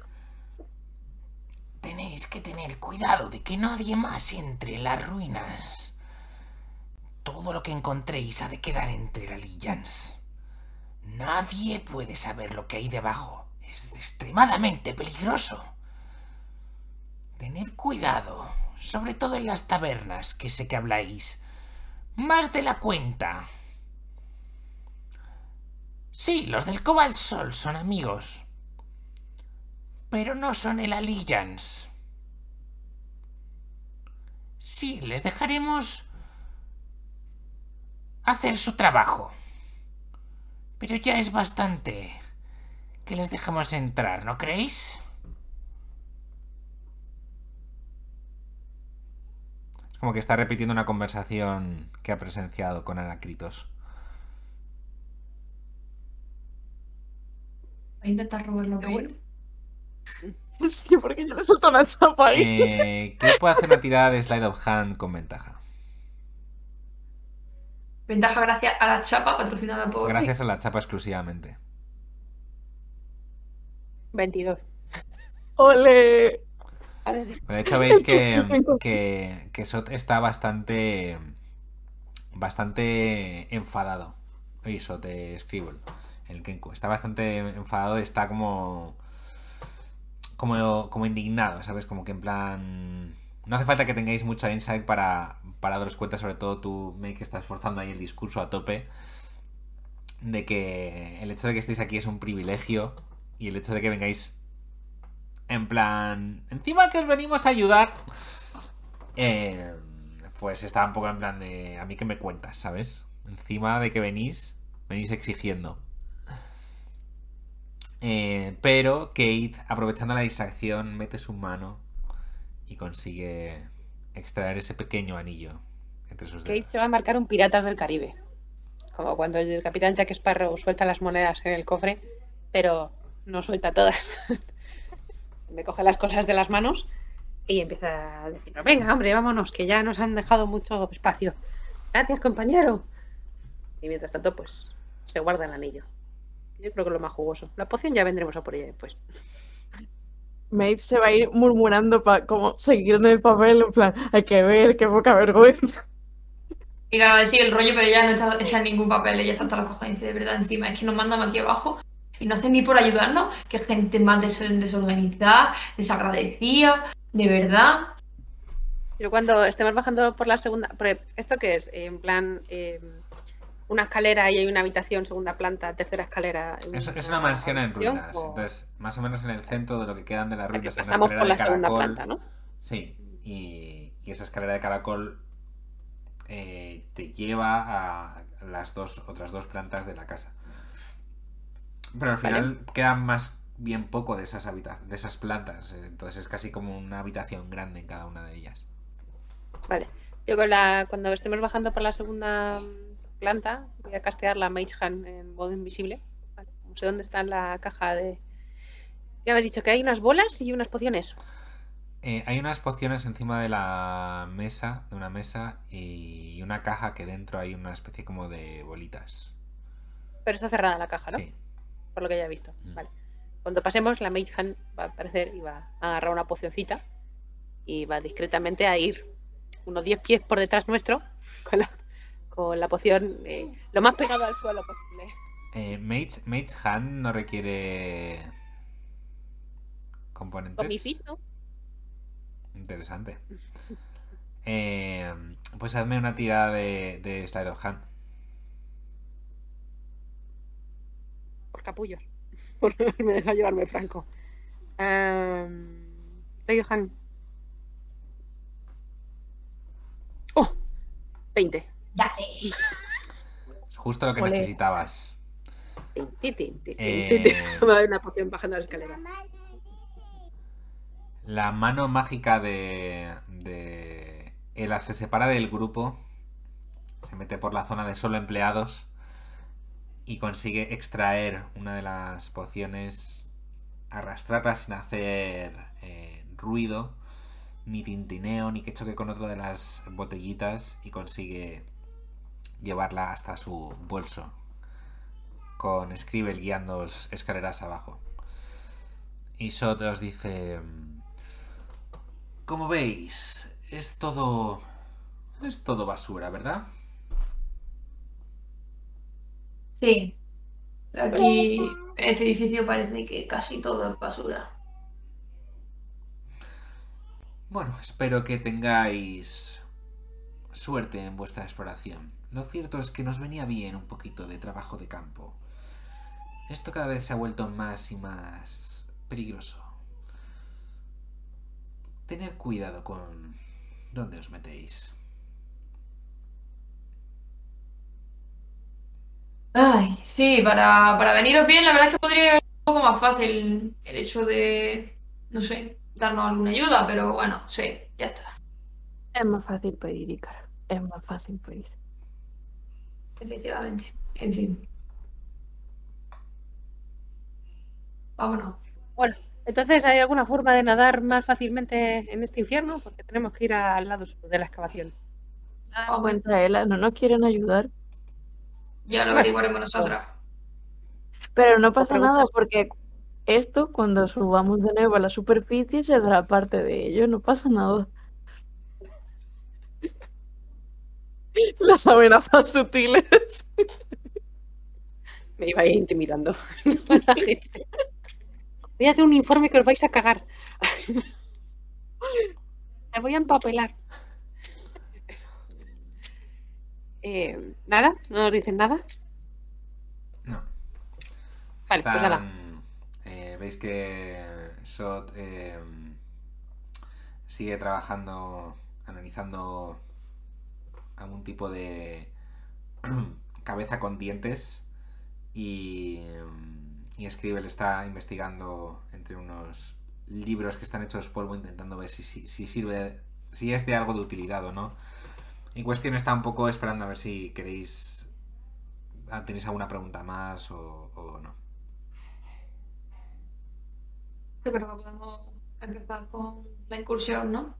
Tenéis que tener cuidado de que nadie más entre en las ruinas. Todo lo que encontréis ha de quedar entre las Lillans. Nadie puede saber lo que hay debajo. Es extremadamente peligroso. Tened cuidado, sobre todo en las tabernas, que sé que habláis. Más de la cuenta. Sí, los del Cobalt Sol son amigos. Pero no son el Alliance. Sí, les dejaremos hacer su trabajo. Pero ya es bastante que les dejemos entrar, ¿no creéis? Es como que está repitiendo una conversación que ha presenciado con Anacritos. Voy a intentar robar lo que bueno. Sí, porque yo le suelto una chapa ahí. Eh, ¿Qué puede hacer una tirada de Slide of Hand con ventaja? Ventaja gracias a la chapa patrocinada por. Gracias a la chapa exclusivamente. 22. Ole. De hecho, veis que, que, que Sot está bastante. bastante enfadado. Oye, Sot es Scribble, el Kenku. Está bastante enfadado, está como. como, como indignado, ¿sabes? Como que en plan. No hace falta que tengáis mucho insight para, para daros cuenta, sobre todo tú, May, que estás forzando ahí el discurso a tope, de que el hecho de que estéis aquí es un privilegio y el hecho de que vengáis en plan, encima que os venimos a ayudar, eh, pues está un poco en plan de, a mí que me cuentas, ¿sabes? Encima de que venís, venís exigiendo. Eh, pero Kate, aprovechando la distracción, mete su mano y consigue extraer ese pequeño anillo entre sus Kate dedos. se va a marcar un Piratas del Caribe. Como cuando el capitán Jack Sparrow suelta las monedas en el cofre, pero no suelta todas. Me coge las cosas de las manos y empieza a decir, venga, hombre, vámonos, que ya nos han dejado mucho espacio. Gracias, compañero. Y mientras tanto, pues, se guarda el anillo. Yo creo que es lo más jugoso. La poción ya vendremos a por ella después. Maeve se va a ir murmurando para como seguir en el papel, en plan, hay que ver, qué poca vergüenza. Y claro, sí, el rollo, pero ya no está, está en ningún papel, ella está hasta la cojones, dice, de verdad, encima. Es que nos mandan aquí abajo y no hacen ni por ayudarnos, que gente más des- desorganizada, desagradecida, de verdad. Yo cuando estemos bajando por la segunda, ¿esto qué es? En plan, eh, una escalera y hay una habitación, segunda planta, tercera escalera. Es, es una mansión en ruinas. o- Entonces, más o menos en el centro de lo que quedan de las ruinas una pasamos escalera por la de segunda caracol. planta, ¿no? Sí, y, y esa escalera de caracol eh, te lleva a las dos otras dos plantas de la casa. Pero al final queda más bien poco de esas de esas plantas. Entonces es casi como una habitación grande en cada una de ellas. Vale. Yo con la, cuando estemos bajando por la segunda planta, voy a castear la Mage Hand en modo invisible. Vale. No sé dónde está la caja de. Ya has dicho que hay unas bolas y unas pociones. Eh, hay unas pociones encima de la mesa, de una mesa, y una caja que dentro hay una especie como de bolitas. Pero está cerrada la caja, ¿no? Sí. Por lo que ya he visto. Mm. Vale. Cuando pasemos, la Mage Hand va a aparecer y va a agarrar una pocioncita y va discretamente a ir unos 10 pies por detrás nuestro con la, con la poción eh, lo más pegado al suelo posible. Eh, Mage, Mage Hand no requiere componentes. fit, ¿no? Interesante. Eh, pues hazme una tirada de, de Slide of Hand. Por capullos. Por no haberme dejado llevarme franco. Um, Johan. ¡Oh! 20. Dale. Es justo lo que Ole. necesitabas. Eh, tin. Va a haber una poción bajando la escalera. La mano mágica de, de Ela se separa del grupo, se mete por la zona de solo empleados y consigue extraer una de las pociones, arrastrarla sin hacer eh, ruido, ni tintineo, ni que choque con otra de las botellitas y consigue llevarla hasta su bolso con Scribble guiándoos escaleras abajo. Y Shot os dice... Como veis, es todo... Es todo basura, ¿verdad? Sí. Aquí, en este edificio parece que casi todo es basura. Bueno, espero que tengáis suerte en vuestra exploración. Lo cierto es que nos venía bien un poquito de trabajo de campo. Esto cada vez se ha vuelto más y más peligroso. Tened cuidado con dónde os metéis. Ay, sí, para, para veniros bien, la verdad es que podría ser un poco más fácil el hecho de, no sé, darnos alguna ayuda, pero bueno, sí, ya está. Es más fácil pedir, Icar. Es más fácil pedir. Efectivamente. En fin. Vámonos. Bueno, entonces, ¿hay alguna forma de nadar más fácilmente en este infierno? Porque tenemos que ir al lado sur de la excavación. Cuenta Ela, no nos quieren ayudar. ya lo averiguaremos nosotras. Pero no pasa nada porque esto, cuando subamos de nuevo a la superficie, se dará parte de ello. No pasa nada. Las amenazas sutiles. Me iba a ir intimidando. La gente. Voy a hacer un informe que os vais a cagar. Te voy a empapelar. Eh, ¿Nada? ¿No nos dicen nada? No. Vale, pues nada. Eh, Veis que Shot eh, sigue trabajando, analizando algún tipo de cabeza con dientes y, y Scribble está investigando entre unos libros que están hechos polvo intentando ver si, si, si sirve, si es de algo de utilidad o no. En cuestión está un poco esperando a ver si queréis, ah, tenéis alguna pregunta más o- no. Creo que podemos empezar con la incursión, ¿no?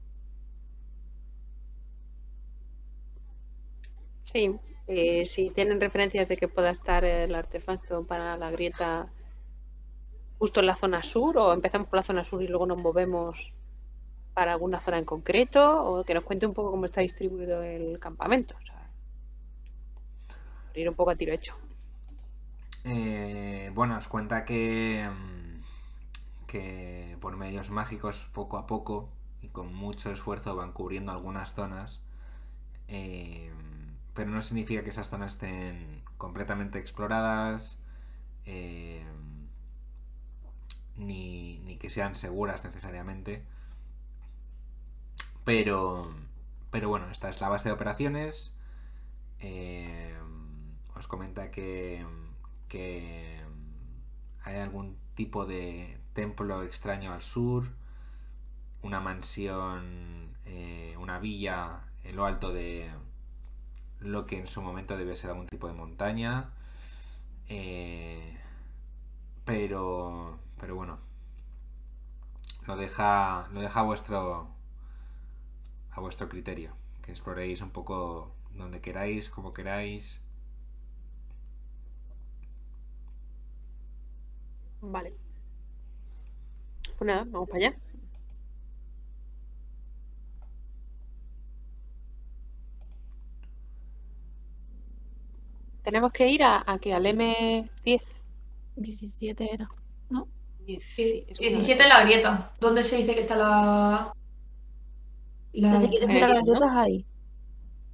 Sí, eh, si tienen referencias de que pueda estar el artefacto para la grieta justo en la zona sur, o empezamos por la zona sur y luego nos movemos para alguna zona en concreto, o que nos cuente un poco cómo está distribuido el campamento. O sea, ir un poco a tiro hecho. Eh, bueno, os cuenta que, mm, que por medios mágicos, poco a poco y con mucho esfuerzo, van cubriendo algunas zonas. eh, pero no significa que esas zonas estén completamente exploradas. eh, ni, ni que sean seguras necesariamente. Pero, pero bueno, esta es la base de operaciones. Eh, os comenta que, que hay algún tipo de templo extraño al sur, una mansión, eh, una villa en lo alto de lo que en su momento debe ser algún tipo de montaña. eh, pero, pero bueno, lo deja, lo deja a vuestro, a vuestro criterio, que exploréis un poco donde queráis, como queráis. Vale. Pues nada, vamos para allá. Tenemos que ir a, a que al M10. 17 era. 10, es que no 17 en la grieta. ¿Dónde se dice que está la. O La. sea, si quieres en mirar el las ¿no? letras ahí.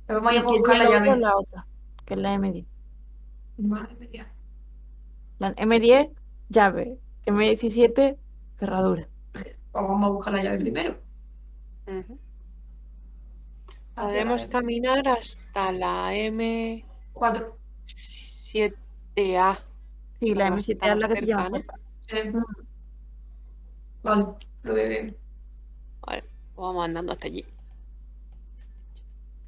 Vamos a ir a buscar la llave. la otra, que es la M10. Vale, media. La M10, llave. M17, cerradura. Pues vamos a buscar la llave primero. Podemos caminar hasta la M7A. Cuatro. Sí, la Claro, M7 está es la que más te cerca. Sí. Vale, lo veo bien. Vale, vamos andando hasta allí.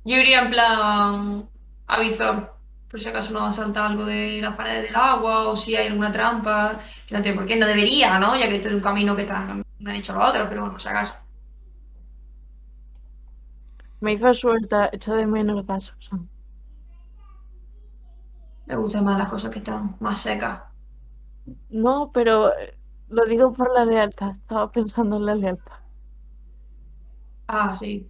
Yo iría en plan avisar, por si acaso nos salta algo de las paredes del agua o si hay alguna trampa. Que no tiene por qué, no debería, ¿no? Ya que este es un camino que están, me han hecho los otros, pero bueno, si acaso. Me hizo suelta, echo de menos vasos. Me gustan más las cosas que están más secas. No, pero eh, lo digo por la lealtad. Estaba pensando en la lealtad. Ah, sí.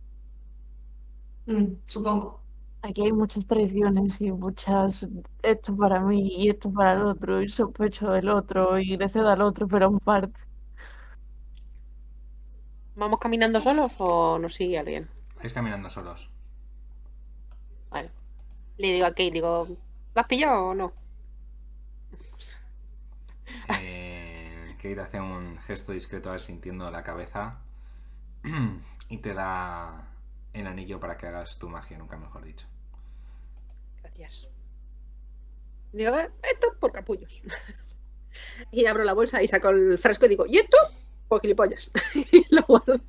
Mm, supongo. Aquí hay muchas traiciones y muchas. Esto para mí y esto para el otro, y sospecho del otro, y le cedo al otro, pero en parte. ¿Vamos caminando solos o nos sigue alguien? Vais caminando solos. Vale. Le digo a Kate, digo, ¿la has pillado o no? Eh, Kate hace un gesto discreto asintiendo la cabeza y te da el anillo para que hagas tu magia, nunca mejor dicho. Gracias. Digo, "Eh, esto por capullos. y abro la bolsa y saco el frasco y digo, ¿y esto? Por gilipollas. y lo guardo.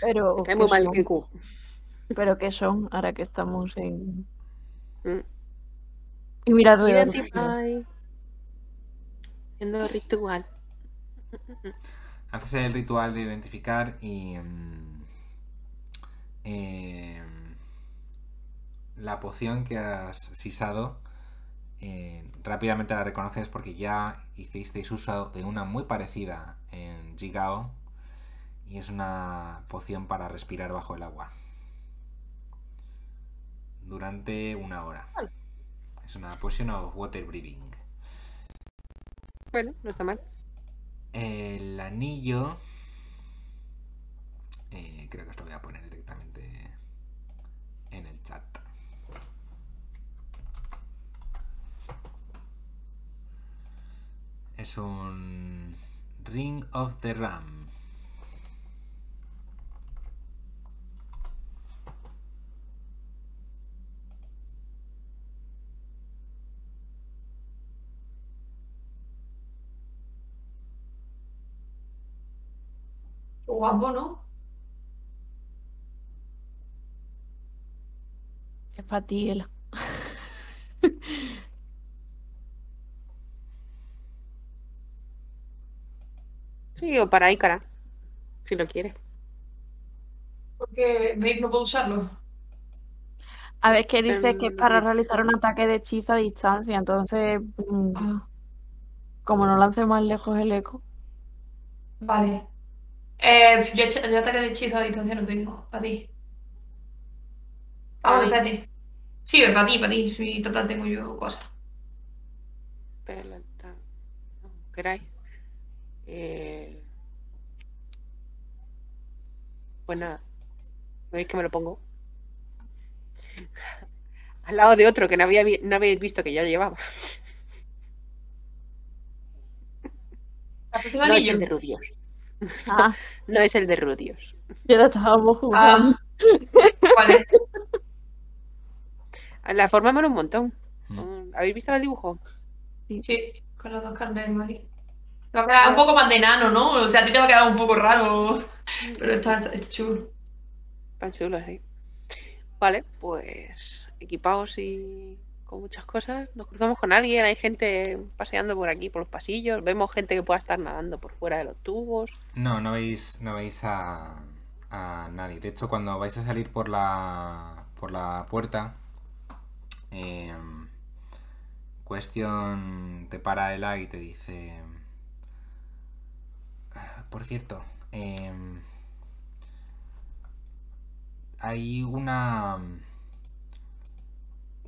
Pero. Me cae ¿qué muy mal son? que Q. Pero ¿qué son? Ahora que estamos en. Mm. Y mira alrededor. Identify. Haciendo ritual. Haces el ritual de identificar y... mm, eh, la poción que has sisado eh, rápidamente la reconoces porque ya hicisteis uso de una muy parecida en Jigao y es una poción para respirar bajo el agua durante una hora. Es una potion of water breathing. Bueno, no está mal. El anillo. eh, creo que os lo voy a poner directamente en el chat. Es un Ring of the Ram. Guapo, ¿no? Es para ti, Ela. Sí, o para Ícara. Si lo quiere. Porque veis, no puedo usarlo. A ver, que dice que es para realizar un ataque de hechizo a distancia. Entonces, mm, Ah, como no lance más lejos el eco. vale. Eh, yo, yo ataque de hechizo a distancia no tengo. Para ti. Ah, Ay. espérate. Sí, para ti, para ti. Sí, total tengo yo cosas. Pelota. No, queráis. Eh... Pues nada. ¿Veis que me lo pongo? Al lado de otro que no, había, vi- no habéis visto que ya llevaba. ¿Te apetece un No es anillo? el de Rudios. Ah, No es el de Rudios. ya la estábamos jugando. Ah, vale. La forma mola un montón. Mm. ¿Habéis visto el dibujo? Sí, con los dos carneros ahí. Te va a quedar un poco más de enano, ¿no? O sea, a ti te va a quedar un poco raro. Pero está, está- está chulo. Tan chulo, sí. Vale, pues equipados y con muchas cosas. Nos cruzamos con alguien, hay gente paseando por aquí, por los pasillos. Vemos gente que pueda estar nadando por fuera de los tubos. No, no veis, no veis a, a nadie. De hecho, cuando vais a salir por la, por la puerta, eh, Question te para Ela y te dice... Por cierto, eh, hay una...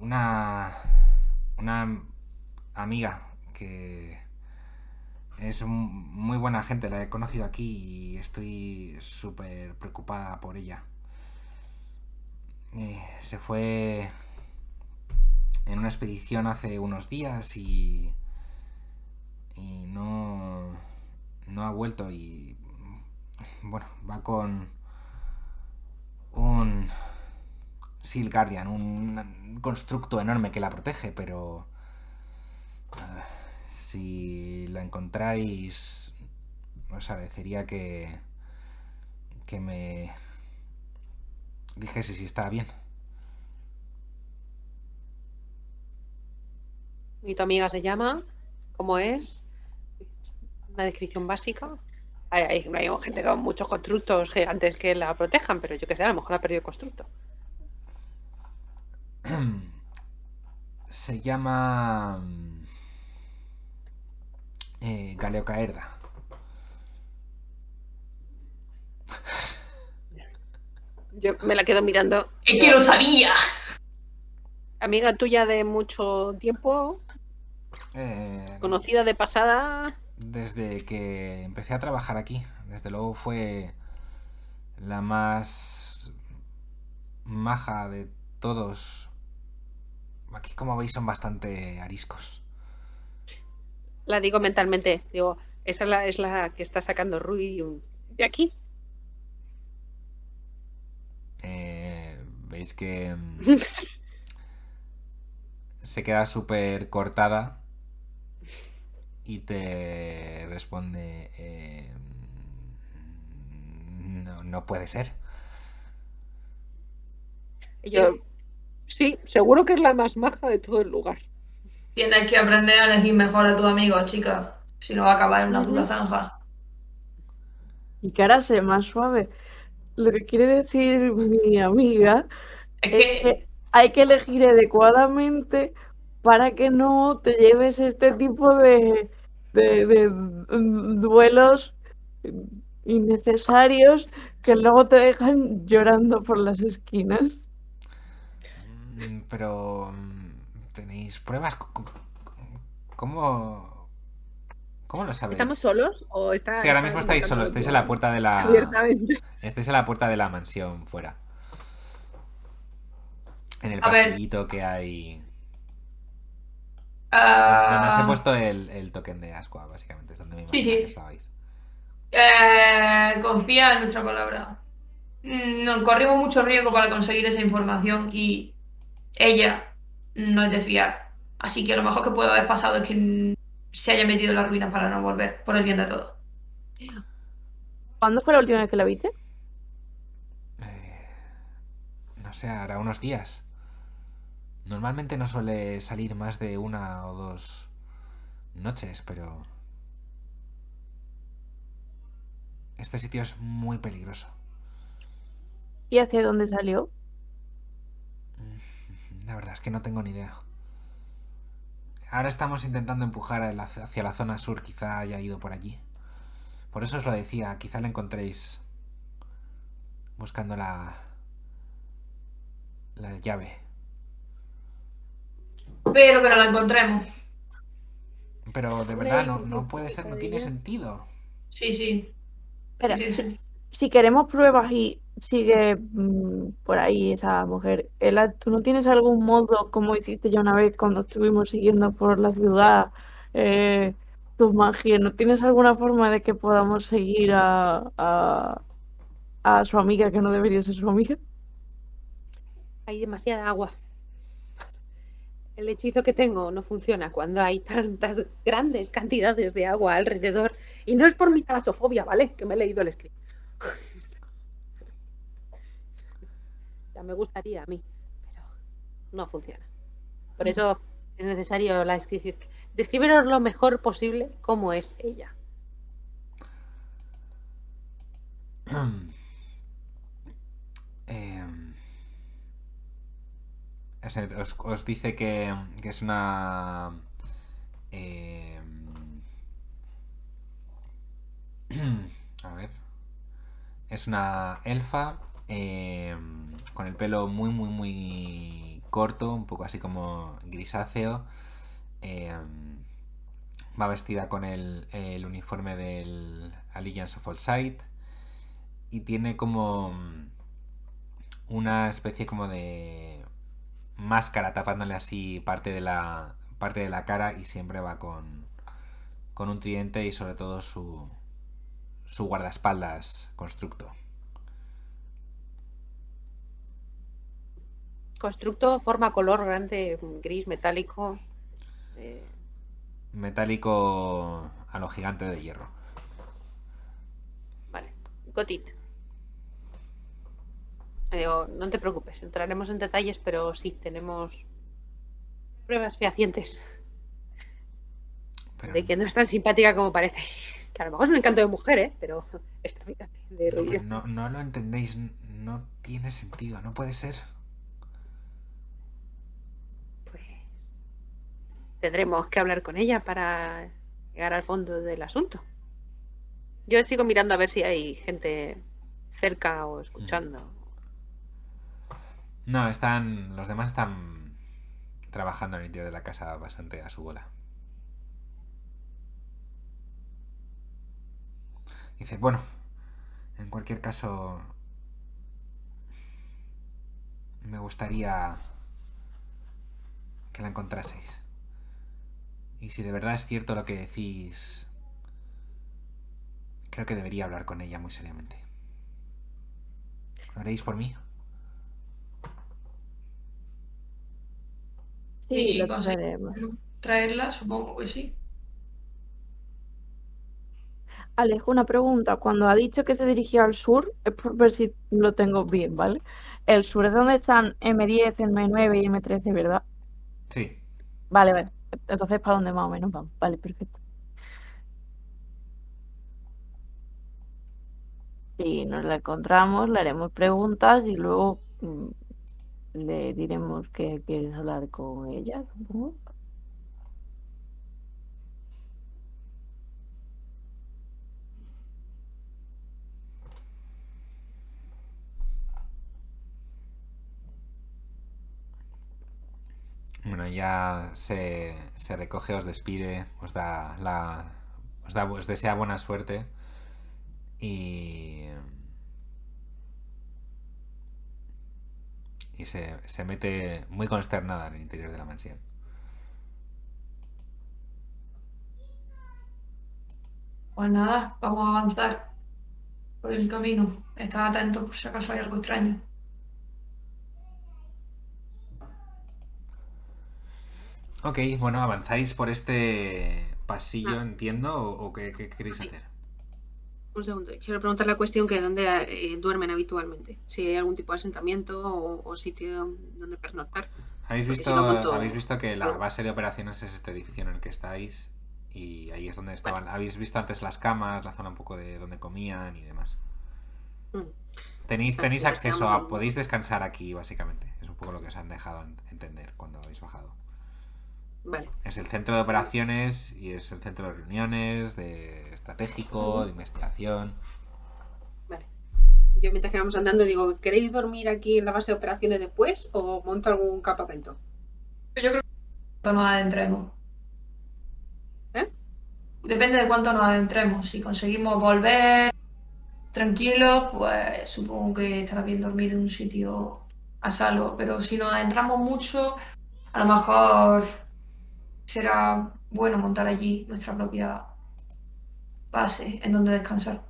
Una... Una amiga que... Es muy buena gente, la he conocido aquí y estoy súper preocupada por ella. Eh, se fue en una expedición hace unos días y, y no, no ha vuelto y bueno, va con un Seal Guardian, un constructo enorme que la protege, pero ah, si la encontráis, os agradecería que, que me dijese si está bien. Y tu amiga se llama, ¿cómo es? Una descripción básica. Hay, hay- gente con muchos constructos gigantes que la protejan, pero yo qué sé, a lo mejor ha perdido el constructo. Se llama mm, eh, Galeocaerda. Yo me la quedo mirando. ¡Es que lo sabía! Amiga tuya de mucho tiempo, Eh, conocida de pasada. desde que empecé a trabajar aquí. Desde luego fue la más maja de todos. Aquí, como veis, son bastante ariscos. La digo mentalmente. Digo, esa es la, es la que está sacando Rui de aquí. Eh, Veis que mm, se queda súper cortada y te responde, eh, no, no puede ser. Yo, sí, seguro que es la más maja de todo el lugar. Tienes que aprender a elegir mejor a tus amigos, chica. Si no va a acabar en una puta zanja. Y que ahora sea más suave. Lo que quiere decir mi amiga Es es que que hay que elegir adecuadamente para que no te lleves este tipo de, de, de, duelos innecesarios que luego te dejan llorando por las esquinas. Mm, Pero mm, tenéis pruebas. ¿Cómo, cómo lo sabéis? ¿Estamos solos o está? Sí, ahora mismo estáis solos, estáis en la puerta de la. Abiertamente. Estáis en la puerta de la mansión fuera. En el A ver. pasillito que hay. Donde ah, os he puesto el, el token de Asqua, básicamente, es donde me sí. que estabais. eh, confía en nuestra palabra. Mm, No, corrimos mucho riesgo para conseguir esa información y ella no es de fiar. Así que lo mejor que puede haber pasado es que se haya metido en la ruina para no volver, por el bien de todos. ¿Cuándo fue la última vez que la viste? Eh, no sé, hará unos días. Normalmente no suele salir más de una o dos noches, pero... Este sitio es muy peligroso. ¿Y hacia dónde salió? La verdad es que no tengo ni idea. Ahora estamos intentando empujar hacia la zona sur, quizá haya ido por allí. Por eso os lo decía, quizá la encontréis buscando la la llave. Pero que no la encontremos. Pero de verdad no, ¿qué no puede ser, no tiene sentido. Sí, sí. Espera, Sí, sí, si, sí. si queremos pruebas y sigue mm, por ahí esa mujer, Ela, ¿tú no tienes algún modo como hiciste ya una vez cuando estuvimos siguiendo por la ciudad eh, tu magia? ¿No tienes alguna forma de que podamos seguir a, a, a su amiga que no debería ser su amiga? Hay demasiada agua. el hechizo que tengo no funciona cuando hay tantas grandes cantidades de agua alrededor. Y no es por mi talasofobia, ¿vale? Que me he leído el script. Ya me gustaría a mí, pero no funciona. Por eso es necesario la descripción. Describiros lo mejor posible cómo es ella. Em, os, os dice que, que es una... em, a ver. Es una elfa em, con el pelo muy, muy, muy corto, un poco así como grisáceo. em, va vestida con el, uniforme del Allegiance of All Sight y tiene como una especie como de máscara tapándole así parte de la parte de la cara y siempre va con con un tridente y sobre todo su su guardaespaldas constructo. Constructo, forma, color, grande, gris, metálico. eh, Metálico a lo gigante de hierro. vale. Got it. Le Digo, no te preocupes, entraremos en detalles, pero sí, tenemos pruebas fehacientes Pero de que no es tan simpática como parece. Que a lo mejor es un encanto de mujer, ¿eh? Pero esta de ruido. no, no lo entendéis, no tiene sentido, no puede ser. Pues tendremos que hablar con ella para llegar al fondo del asunto. Yo sigo mirando a ver si hay gente cerca o escuchando. No, están. Los demás están trabajando en el interior de la casa bastante a su bola. Dice, bueno, en cualquier caso. Me gustaría que la encontraseis. Y si de verdad es cierto lo que decís, creo que debería hablar con ella muy seriamente. ¿Lo haréis por mí? Sí, lo traeremos. traerla, supongo que sí. Alejo, una pregunta. Cuando ha dicho que se dirigía al sur, es por ver si lo tengo bien, ¿vale? El sur es donde están M10, M9 y M13, ¿verdad? Sí. Vale, vale. Entonces, ¿para dónde más o menos vamos? Vale, perfecto. Si nos la encontramos, le haremos preguntas y luego mm, le diremos que quieres hablar con ella, supongo. Bueno, ya se, se recoge, os despide, os da la. os da, os desea buena suerte. Y. Y se, se mete muy consternada en el interior de la mansión. Pues nada, vamos a avanzar por el camino. Estad atentos por si acaso hay algo extraño. Ok, bueno, avanzáis por este pasillo, Ah. entiendo, o, o qué, qué queréis hacer. Un segundo, quiero preguntar la cuestión que dónde eh, duermen habitualmente. Si hay algún tipo de asentamiento o, o sitio donde pernoctar. Habéis visto, monto- habéis visto que la base de operaciones es este edificio en el que estáis y ahí es donde estaban. Habéis visto antes las camas, la zona un poco de donde comían y demás. Mm. Tenéis, tenéis acceso a. Podéis descansar aquí, básicamente. Es un poco lo que os han dejado en- entender cuando habéis bajado. Vale, Es el centro de operaciones y es el centro de reuniones, de estratégico, de investigación. vale. Yo mientras que vamos andando digo, ¿queréis dormir aquí en la base de operaciones después o monto algún campamento? Yo creo que cuánto nos adentremos. ¿Eh? Depende de cuánto nos adentremos. Si conseguimos volver tranquilos, pues supongo que estará bien dormir en un sitio a salvo. Pero si nos adentramos mucho, a lo mejor será bueno montar allí nuestra propia base en donde descansar.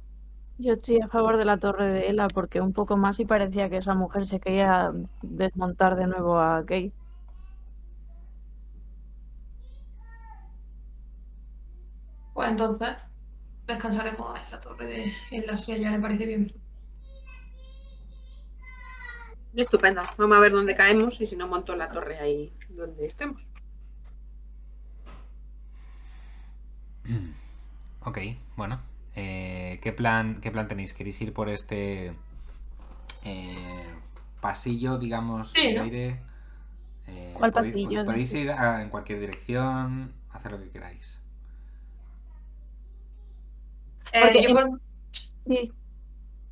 Yo estoy a favor de la torre de Ela porque un poco más y parecía que esa mujer se quería desmontar de nuevo a Kate. Pues entonces descansaremos en la torre de en la sella, me parece bien. Estupendo. Vamos a ver dónde caemos y si no monto la torre ahí donde estemos. Ok, bueno. Eh, ¿qué, plan, ¿Qué plan tenéis? ¿Queréis ir por este eh, pasillo, digamos, Sí, de aire? Eh, ¿Cuál podéis- pasillo? Podéis ir a- en cualquier dirección, hacer lo que queráis. Eh, Porque yo por- Sí.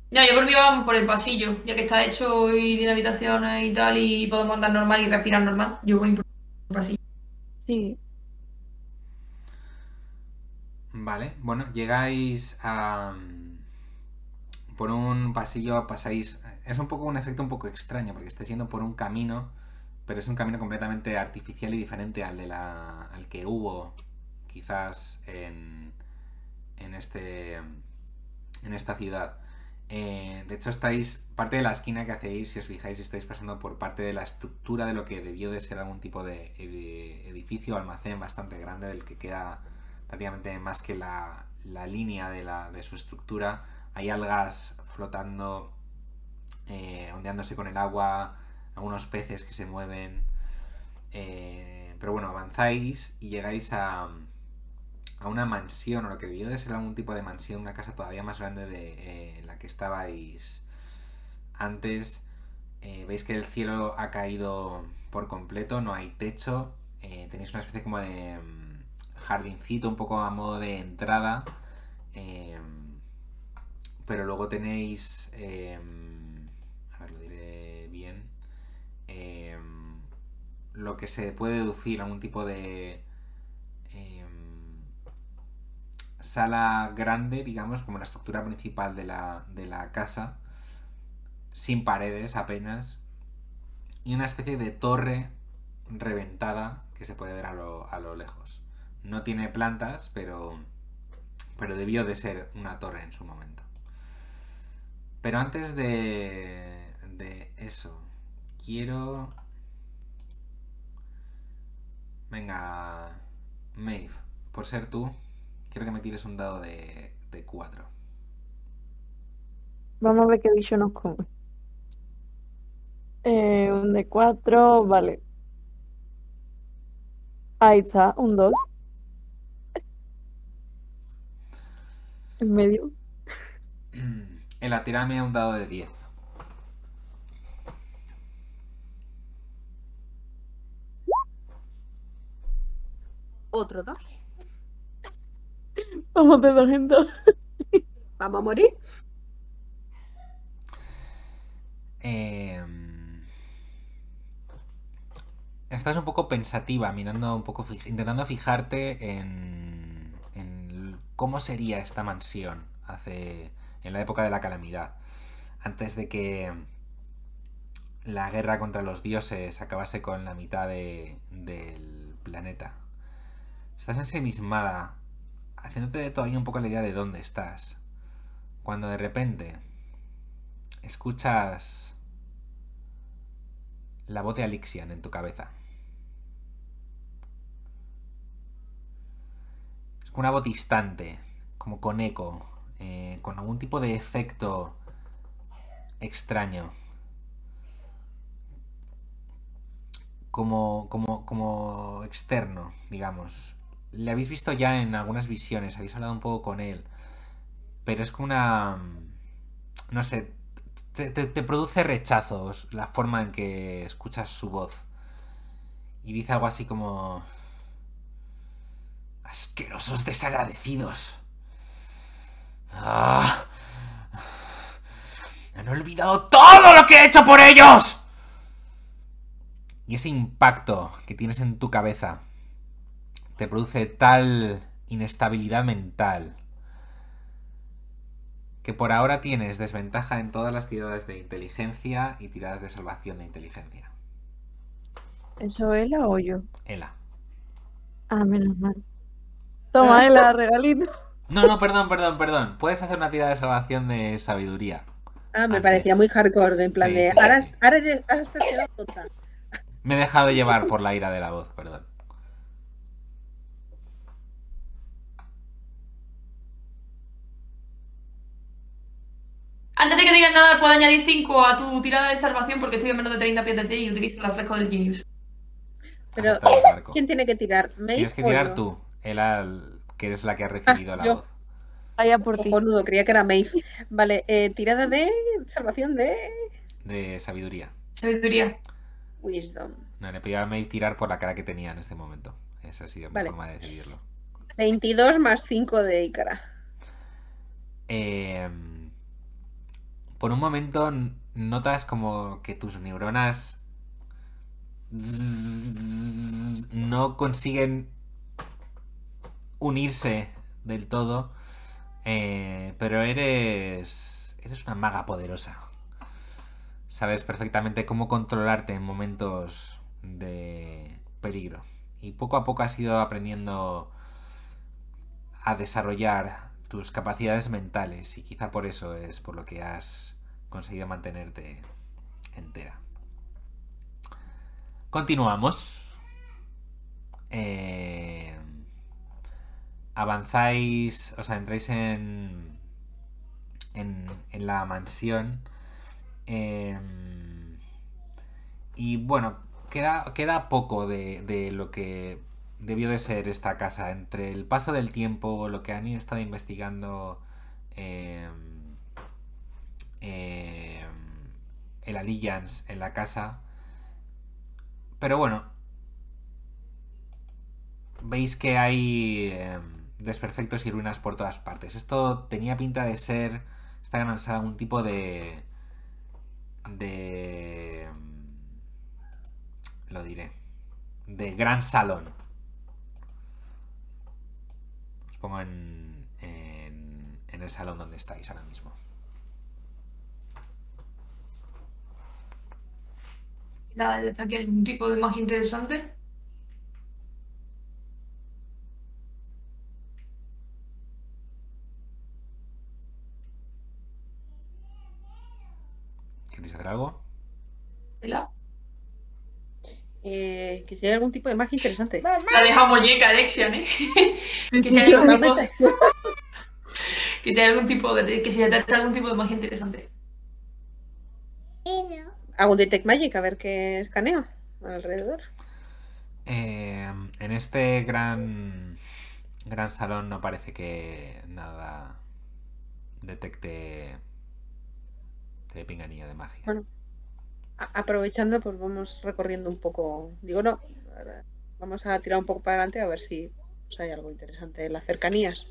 No, yo por mí vamos por el pasillo, ya que está hecho y tiene habitaciones y tal, y podemos andar normal y respirar normal. Yo voy por el pasillo. Sí. Vale, bueno, llegáis a... Por un pasillo pasáis... Es un poco un efecto un poco extraño, porque estáis yendo por un camino, pero es un camino completamente artificial y diferente al, de la, al que hubo quizás en, en, este, en esta ciudad. Eh, de hecho, estáis... Parte de la esquina que hacéis, si os fijáis, estáis pasando por parte de la estructura de lo que debió de ser algún tipo de edi- edificio almacén bastante grande del que queda prácticamente más que la, la línea de, la, de su estructura. Hay algas flotando, eh, ondeándose con el agua, algunos peces que se mueven. eh, pero bueno, avanzáis y llegáis a, a una mansión, o lo que debió de ser algún tipo de mansión, una casa todavía más grande de eh, la que estabais antes. Eh, Veis que el cielo ha caído por completo, no hay techo. tenéis una especie como de jardincito un poco a modo de entrada. eh, pero luego tenéis... eh, a ver, lo diré bien. eh, lo que se puede deducir algún tipo de... sala grande, digamos, como la estructura principal de la, de la casa, sin paredes apenas, y una especie de torre reventada que se puede ver a lo, a lo lejos. No tiene plantas, pero, pero debió de ser una torre en su momento. Pero antes de, eso, quiero... Venga, Maeve, por ser tú, quiero que me tires un dado de, de 4. Vamos a ver qué bicho nos come. Eh, un de 4, vale. Ahí está, un 2. En medio. Ela, tírame un dado de 10. Otro dos. Vamos de dos en dos. Vamos a morir. Eh, estás un poco pensativa, mirando un poco, intentando fijarte en, en cómo sería esta mansión hace en la época de la calamidad, antes de que la guerra contra los dioses acabase con la mitad de- del planeta. Estás ensimismada, haciéndote todavía un poco la idea de dónde estás, cuando de repente escuchas la voz de Alixian en tu cabeza. Una voz distante, como con eco, eh, con algún tipo de efecto extraño. Como, como, como externo, digamos. Le habéis visto ya en algunas visiones, habéis hablado un poco con él. Pero es como una... No sé, te produce rechazos la forma en que escuchas su voz. Y dice algo así como... Asquerosos desagradecidos. Ah. Han olvidado todo lo que he hecho por ellos. Y ese impacto que tienes en tu cabeza te produce tal inestabilidad mental que por ahora tienes desventaja en todas las tiradas de inteligencia y tiradas de salvación de inteligencia. ¿Eso es la o yo? Ela. Ah, menos mal. Toma, ¿eh? eh la regalito. No, no, perdón, perdón, perdón. Puedes hacer una tirada de salvación de sabiduría. Ah, me parecía muy hardcore, de en plan ahora, sí. ahora, ahora estás quedando. Me he dejado llevar por la ira de la voz, perdón. Antes de que digas nada, puedo añadir 5 a tu tirada de salvación porque estoy a menos de 30 pies de ti y utilizo el flecha del Genius. Pero, ¿quién tiene que tirar? ¿Me Tienes que tirar tú. Ela, que eres la que ha recibido la yo. voz. Vaya por ti. Cojonudo, creía que era Maeve. Vale, eh, tirada de salvación de De sabiduría. Sabiduría. Wisdom. No, le pedí a Maeve tirar por la cara que tenía en este momento. Esa ha sido mi forma de decidirlo. 22 más 5 de Ícara. Eh, por un momento notas como que tus neuronas no consiguen unirse del todo, eh, pero eres eres una maga poderosa. Sabes perfectamente cómo controlarte en momentos de peligro y poco a poco has ido aprendiendo a desarrollar tus capacidades mentales y quizá por eso es por lo que has conseguido mantenerte entera. Continuamos. Eh, avanzáis, o sea, entráis en, en, la mansión. eh, y bueno, queda, queda poco de, de lo que debió de ser esta casa. Entre el paso del tiempo, lo que han estado investigando eh, el Alliance en la casa. Pero bueno, veis que hay desperfectos y ruinas por todas partes. Esto tenía pinta de ser, esta gran sala, un tipo de... de... lo diré. De gran salón. Os pongo en, en, en el salón donde estáis ahora mismo. Nada, hay un tipo de magia interesante. ¿Queréis hacer algo? La, Eh, que si hay algún tipo de magia interesante. la deja muñeca, Alexian, ¿eh? Sí, Que sí, si hay sí, algún tipo, totalmente. que si hay algún tipo de, que algún tipo de magia interesante. Hago un Detect Magic a ver qué escaneo alrededor. Eh, en este gran gran salón no parece que nada detecte de pinganillo de magia. Bueno. Aprovechando, pues vamos recorriendo un poco. Digo, no, vamos a tirar un poco para adelante a ver si pues, hay algo interesante en las cercanías.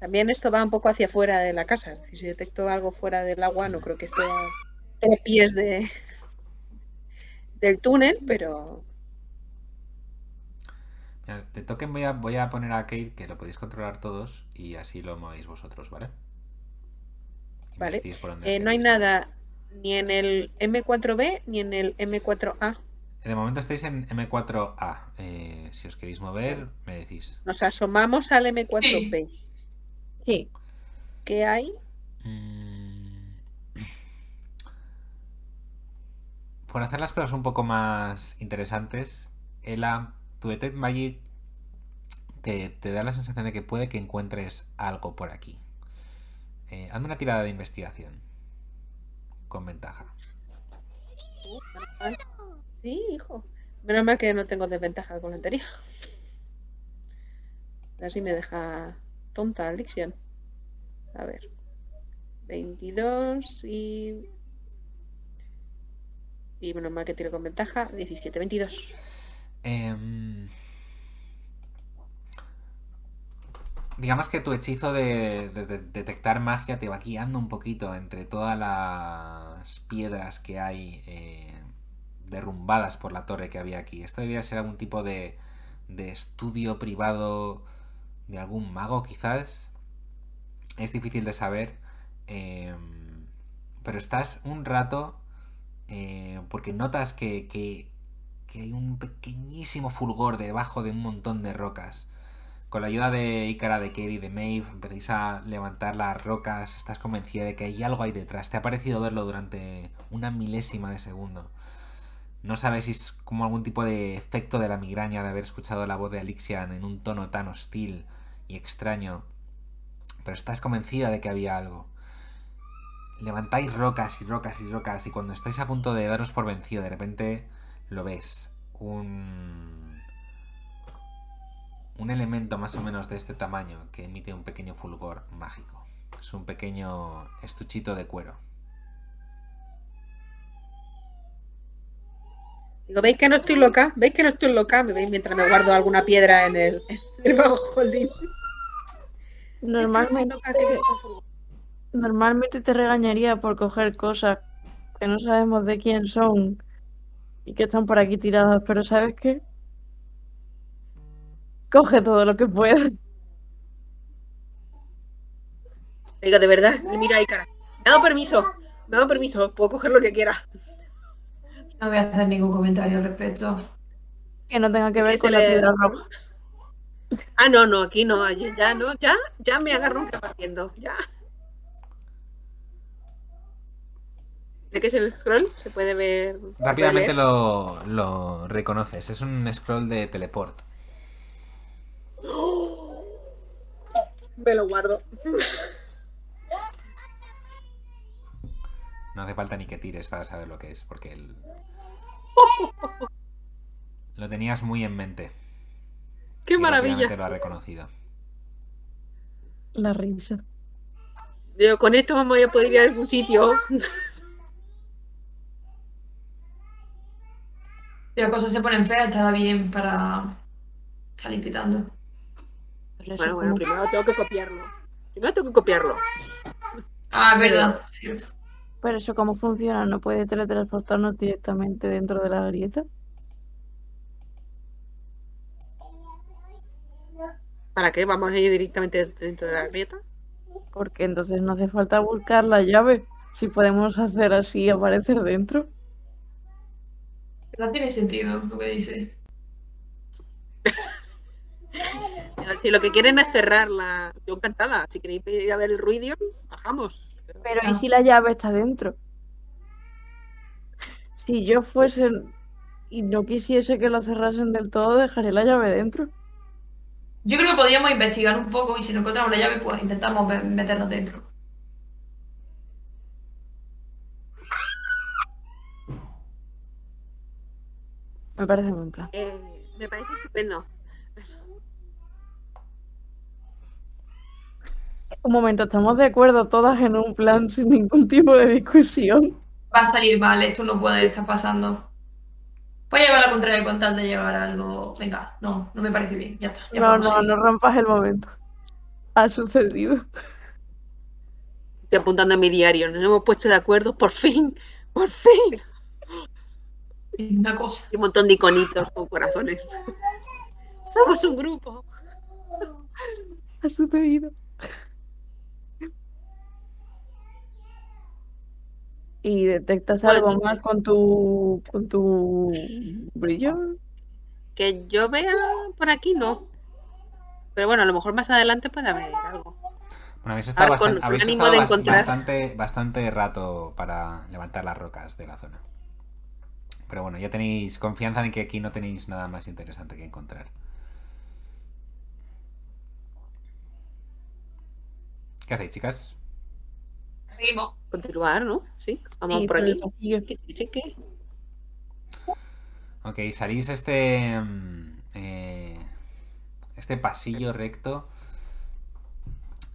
También esto va un poco hacia fuera de la casa. Si detecto algo fuera del agua, no creo que esté a tres pies de, del túnel, pero Mira, de token voy a, voy a poner a Kate que lo podéis controlar todos y así lo movéis vosotros, ¿vale? Vale. eh, no hay nada ni en el M4B ni en el M4A. De momento estáis en M4A. Eh, si os queréis mover, me decís. Nos asomamos al M4B. Sí. ¿Qué hay? Mm. Por hacer las cosas un poco más interesantes, Ela, tu Detect Magic te, te da la sensación de que puede que encuentres algo por aquí. Eh, hazme una tirada de investigación. Con ventaja. Sí, hijo. Menos mal que no tengo desventaja con la anterior. Así me deja tonta Alixian. A ver. 22 y... Y menos mal que tiro con ventaja. 17, 22. Em, digamos que tu hechizo de, de- de detectar magia te va guiando un poquito entre todas las piedras que hay eh, derrumbadas por la torre que había aquí. Esto debería ser algún tipo de, de estudio privado de algún mago, quizás. Es difícil de saber. em, pero estás un rato eh, porque notas que, que, que hay un pequeñísimo fulgor debajo de un montón de rocas. Con la ayuda de Ícara, de Kerry, de Maeve, empezáis a levantar las rocas, estás convencida de que hay algo ahí detrás. Te ha parecido verlo durante una milésima de segundo. No sabes si es como algún tipo de efecto de la migraña de haber escuchado la voz de Alixian en un tono tan hostil y extraño. Pero estás convencida de que había algo. levantáis rocas y rocas y rocas y cuando estáis a punto de daros por vencido, de repente lo ves. Un... Un elemento más o menos de este tamaño que emite un pequeño fulgor mágico. Es un pequeño estuchito de cuero. Digo, ¿veis que no estoy loca? ¿Veis que no estoy loca? ¿Me veis mientras me guardo alguna piedra en el, en el bajo holding? Normalmente, normalmente te regañaría por coger cosas que no sabemos de quién son y que están por aquí tiradas, pero ¿sabes qué? Coge todo lo que puedas. Digo, de verdad, y mira ahí, cara. Me ha dado permiso, me ha dado permiso, puedo coger lo que quiera. No voy a hacer ningún comentario al respecto. Que no tenga que ver con la le- piedra roja. Ah, no, no, aquí no, allí ya no, ya, ya me agarro un repartiendo, ya. ¿De qué es el scroll? Se puede ver. puede Rápidamente lo, lo reconoces. Es un scroll de teleport. Me lo guardo. No hace falta ni que tires para saber lo que es, porque el... lo tenías muy en mente. ¡Qué y maravilla! lo ha reconocido. La risa. Digo, con esto vamos a poder ir a algún sitio. Si las cosas se ponen feas, estará bien para salir pitando. Bueno, bueno, como- primero tengo que copiarlo. Primero tengo que copiarlo. Ah, es verdad, cierto. Pero eso cómo funciona, no puede teletransportarnos directamente dentro de la grieta. ¿Para qué? ¿Vamos a ir directamente dentro de la grieta? Porque entonces no hace falta buscar la llave. Si podemos hacer así y aparecer dentro. No tiene sentido lo que dice. Si lo que quieren es cerrarla, yo encantada. Si queréis ir a ver el Ruidion, bajamos. Pero ¿y Ah. si la llave está dentro? Si yo fuese y no quisiese que la cerrasen del todo, dejaré la llave dentro. Yo creo que podríamos investigar un poco y si no encontramos la llave, pues intentamos meternos dentro. Me parece buen plan. Eh, me parece estupendo. Un momento, estamos de acuerdo todas en un plan sin ningún tipo de discusión. Va a salir mal, esto no puede estar pasando. Voy a llevar la contraria con tal de llevar algo. Venga, no, no me parece bien. Ya está. ya No, no, ir. no rompas el momento. Ha sucedido. Estoy apuntando en mi diario. Nos hemos puesto de acuerdo, por fin. Por fin. Una cosa. Y un montón de iconitos con corazones. Somos un grupo. Ha sucedido. ¿Y detectas Bueno. algo más con tu con tu brillo? Que yo vea por aquí, no. Pero bueno, a lo mejor más adelante puede haber algo. Bueno, habéis estado, Ahora, con- bastan- habéis estado de bast- encontrar- bastante, bastante rato para levantar las rocas de la zona. Pero bueno, ya tenéis confianza en que aquí no tenéis nada más interesante que encontrar. ¿Qué hacéis, chicas? Seguimos. Continuar, ¿no? Sí, vamos Sí, por aquí. Chiqui, chiqui. Ok, salís este. mm, eh, este pasillo recto.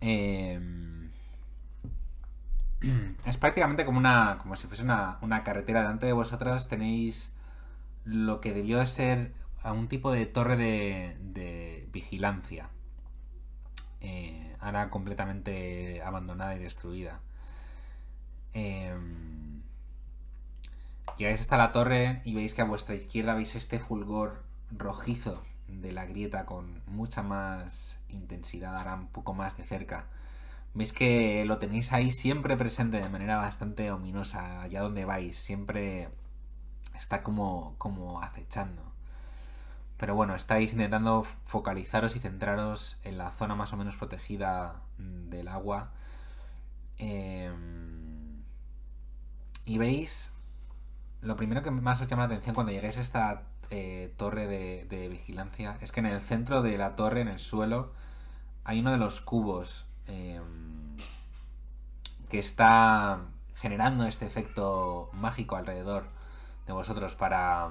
Eh, es prácticamente como una. como si fuese una, una carretera. Delante de vosotras tenéis lo que debió de ser a un tipo de torre de, de vigilancia. Eh, ahora completamente abandonada y destruida. Em, Llegáis hasta la torre y veis que a vuestra izquierda veis este fulgor rojizo de la grieta con mucha más intensidad, ahora un poco más de cerca. Veis que lo tenéis ahí siempre presente de manera bastante ominosa, allá donde vais, siempre está como, como acechando. Pero bueno, estáis intentando focalizaros y centraros en la zona más o menos protegida del agua. Em, y veis lo primero que más os llama la atención cuando llegáis a esta eh, torre de, vigilancia es que en el centro de la torre, en el suelo, hay uno de los cubos eh, que está generando este efecto mágico alrededor de vosotros para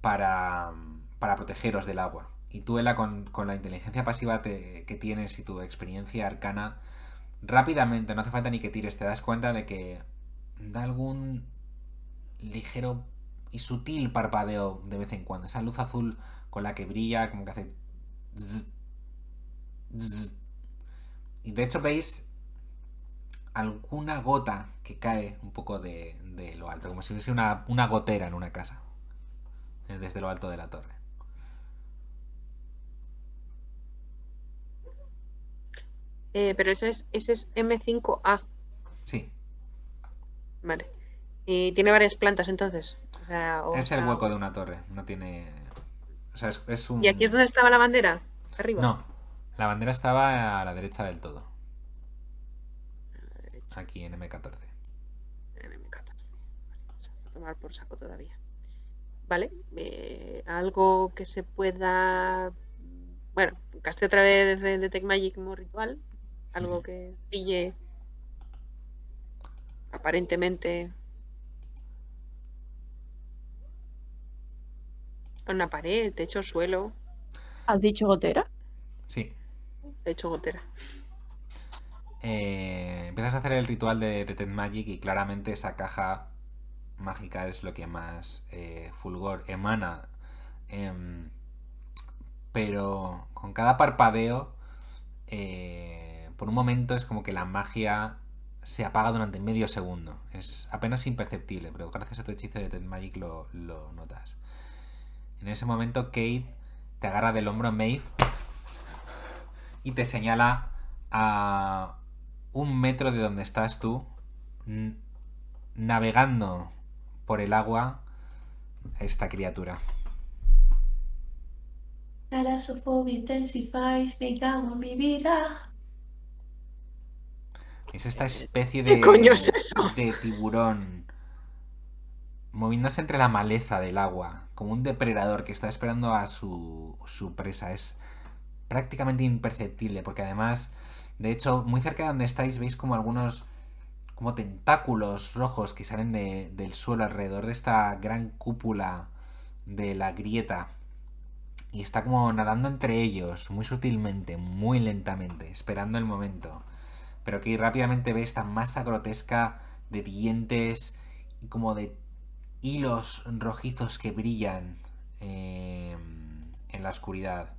para, para protegeros del agua. Y tú, Ela, con, con la inteligencia pasiva que tienes y tu experiencia arcana, rápidamente, no hace falta ni que tires, te das cuenta de que da algún ligero y sutil parpadeo de vez en cuando. Esa luz azul con la que brilla, como que hace... zzz. Y de hecho veis alguna gota que cae un poco de, de lo alto, como si hubiese una, una gotera en una casa, desde lo alto de la torre. Eh, pero ese es, ese es M5A, Sí, vale. Y tiene varias plantas entonces. O sea, o es el hueco de una torre, no tiene... O sea, es, es un... ¿Y aquí es donde estaba la bandera? Arriba. No, la bandera estaba a la derecha del todo, A la derecha, aquí en M14. en M14. Vale, hasta tomar por saco todavía. Vale. eh, algo que se pueda. Bueno, casté otra vez de Detect Magic como ritual. Algo que brille. Aparentemente. Una pared, techo, suelo, ¿Has dicho gotera? Sí. techo, gotera. Eh, empiezas a hacer el ritual de Detect Magic y claramente esa caja mágica es lo que más eh, fulgor emana. Em, pero con cada parpadeo, eh, por un momento es como que la magia se apaga durante medio segundo. Es apenas imperceptible, pero gracias a tu hechizo de Detect Magic lo, notas. En ese momento Kate te agarra del hombro a Maeve y te señala a un metro de donde estás tú, navegando por el agua a esta criatura. Intensifies, me cago mi vida. Es esta especie ¿Qué de, coño es eso? de tiburón moviéndose entre la maleza del agua, como un depredador que está esperando a su, su presa. Es prácticamente imperceptible, porque además, de hecho, muy cerca de donde estáis veis como algunos como tentáculos rojos que salen de- del suelo alrededor de esta gran cúpula de la grieta. Y está como nadando entre ellos, muy sutilmente, muy lentamente, esperando el momento. Pero que rápidamente ve esta masa grotesca de dientes y como de hilos rojizos que brillan eh, en la oscuridad.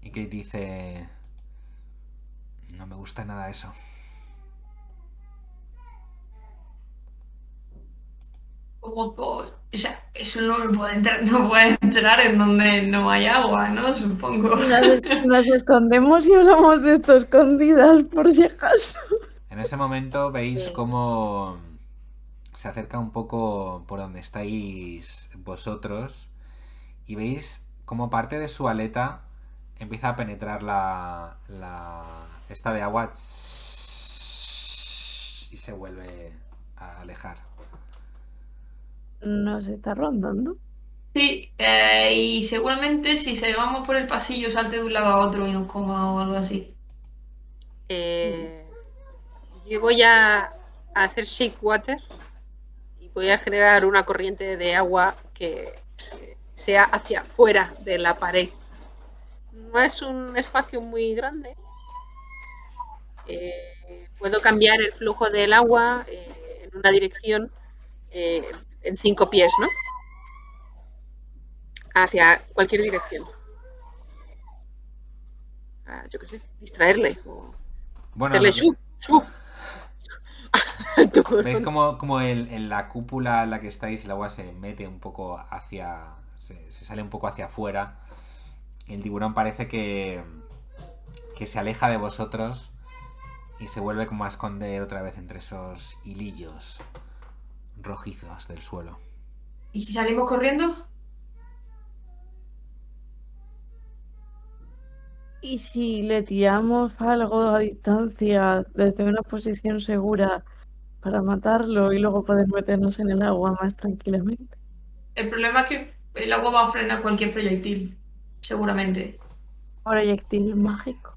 Y Kate dice... No me gusta nada eso. Como O sea, eso no puede entrar, no puede entrar en donde no hay agua, ¿no? Supongo. Nos, nos escondemos y hablamos de esto escondidas, por si acaso. En ese momento veis Sí. cómo se acerca un poco por donde estáis vosotros y veis cómo parte de su aleta empieza a penetrar la, la esta de agua y se vuelve a alejar. Nos está rondando. Sí, eh, y seguramente si seguimos por el pasillo salte de un lado a otro y nos coma o algo así. Eh, yo voy a, hacer shake water y voy a generar una corriente de agua que se- sea hacia afuera de la pared. No es un espacio muy grande. Eh, puedo cambiar el flujo del agua eh, en una dirección eh, en cinco pies, ¿no? Hacia cualquier dirección. Ah, yo qué sé, distraerle o Bueno, hacerle shup. Tu- veis como, como el- en la cúpula en la que estáis el agua se mete un poco hacia... se, se sale un poco hacia afuera. Y el tiburón parece que, que se aleja de vosotros y se vuelve como a esconder otra vez entre esos hilillos rojizos del suelo. ¿Y si salimos corriendo? ¿Y si le tiramos algo a distancia desde una posición segura para matarlo y luego poder meternos en el agua más tranquilamente? El problema es que el agua va a frenar cualquier proyectil, seguramente. Proyectil mágico.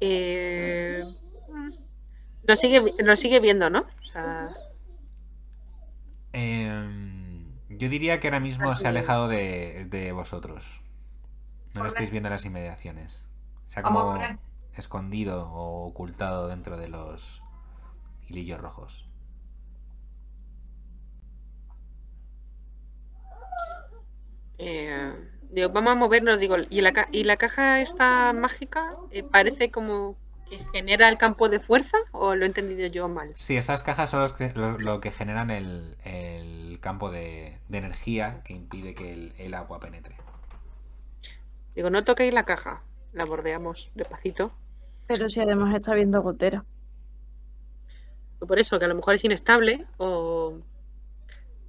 Eh, lo, sigue, lo sigue viendo, ¿no? O sea, Em, yo diría que ahora mismo se ha alejado de, de vosotros. No lo estáis viendo en las inmediaciones. Se ha Vamos a como escondido o ocultado dentro de los hilillos rojos. eh, digo, vamos a movernos, digo, ¿y la, ca- y la caja esta mágica eh, parece como que genera el campo de fuerza o lo he entendido yo mal? Sí, esas cajas son los que, lo, lo que generan el, el campo de, de energía que impide que el, el agua penetre. Digo, no toquéis la caja, la bordeamos despacito. Pero si además está viendo gotera. Por eso, que a lo mejor es inestable o,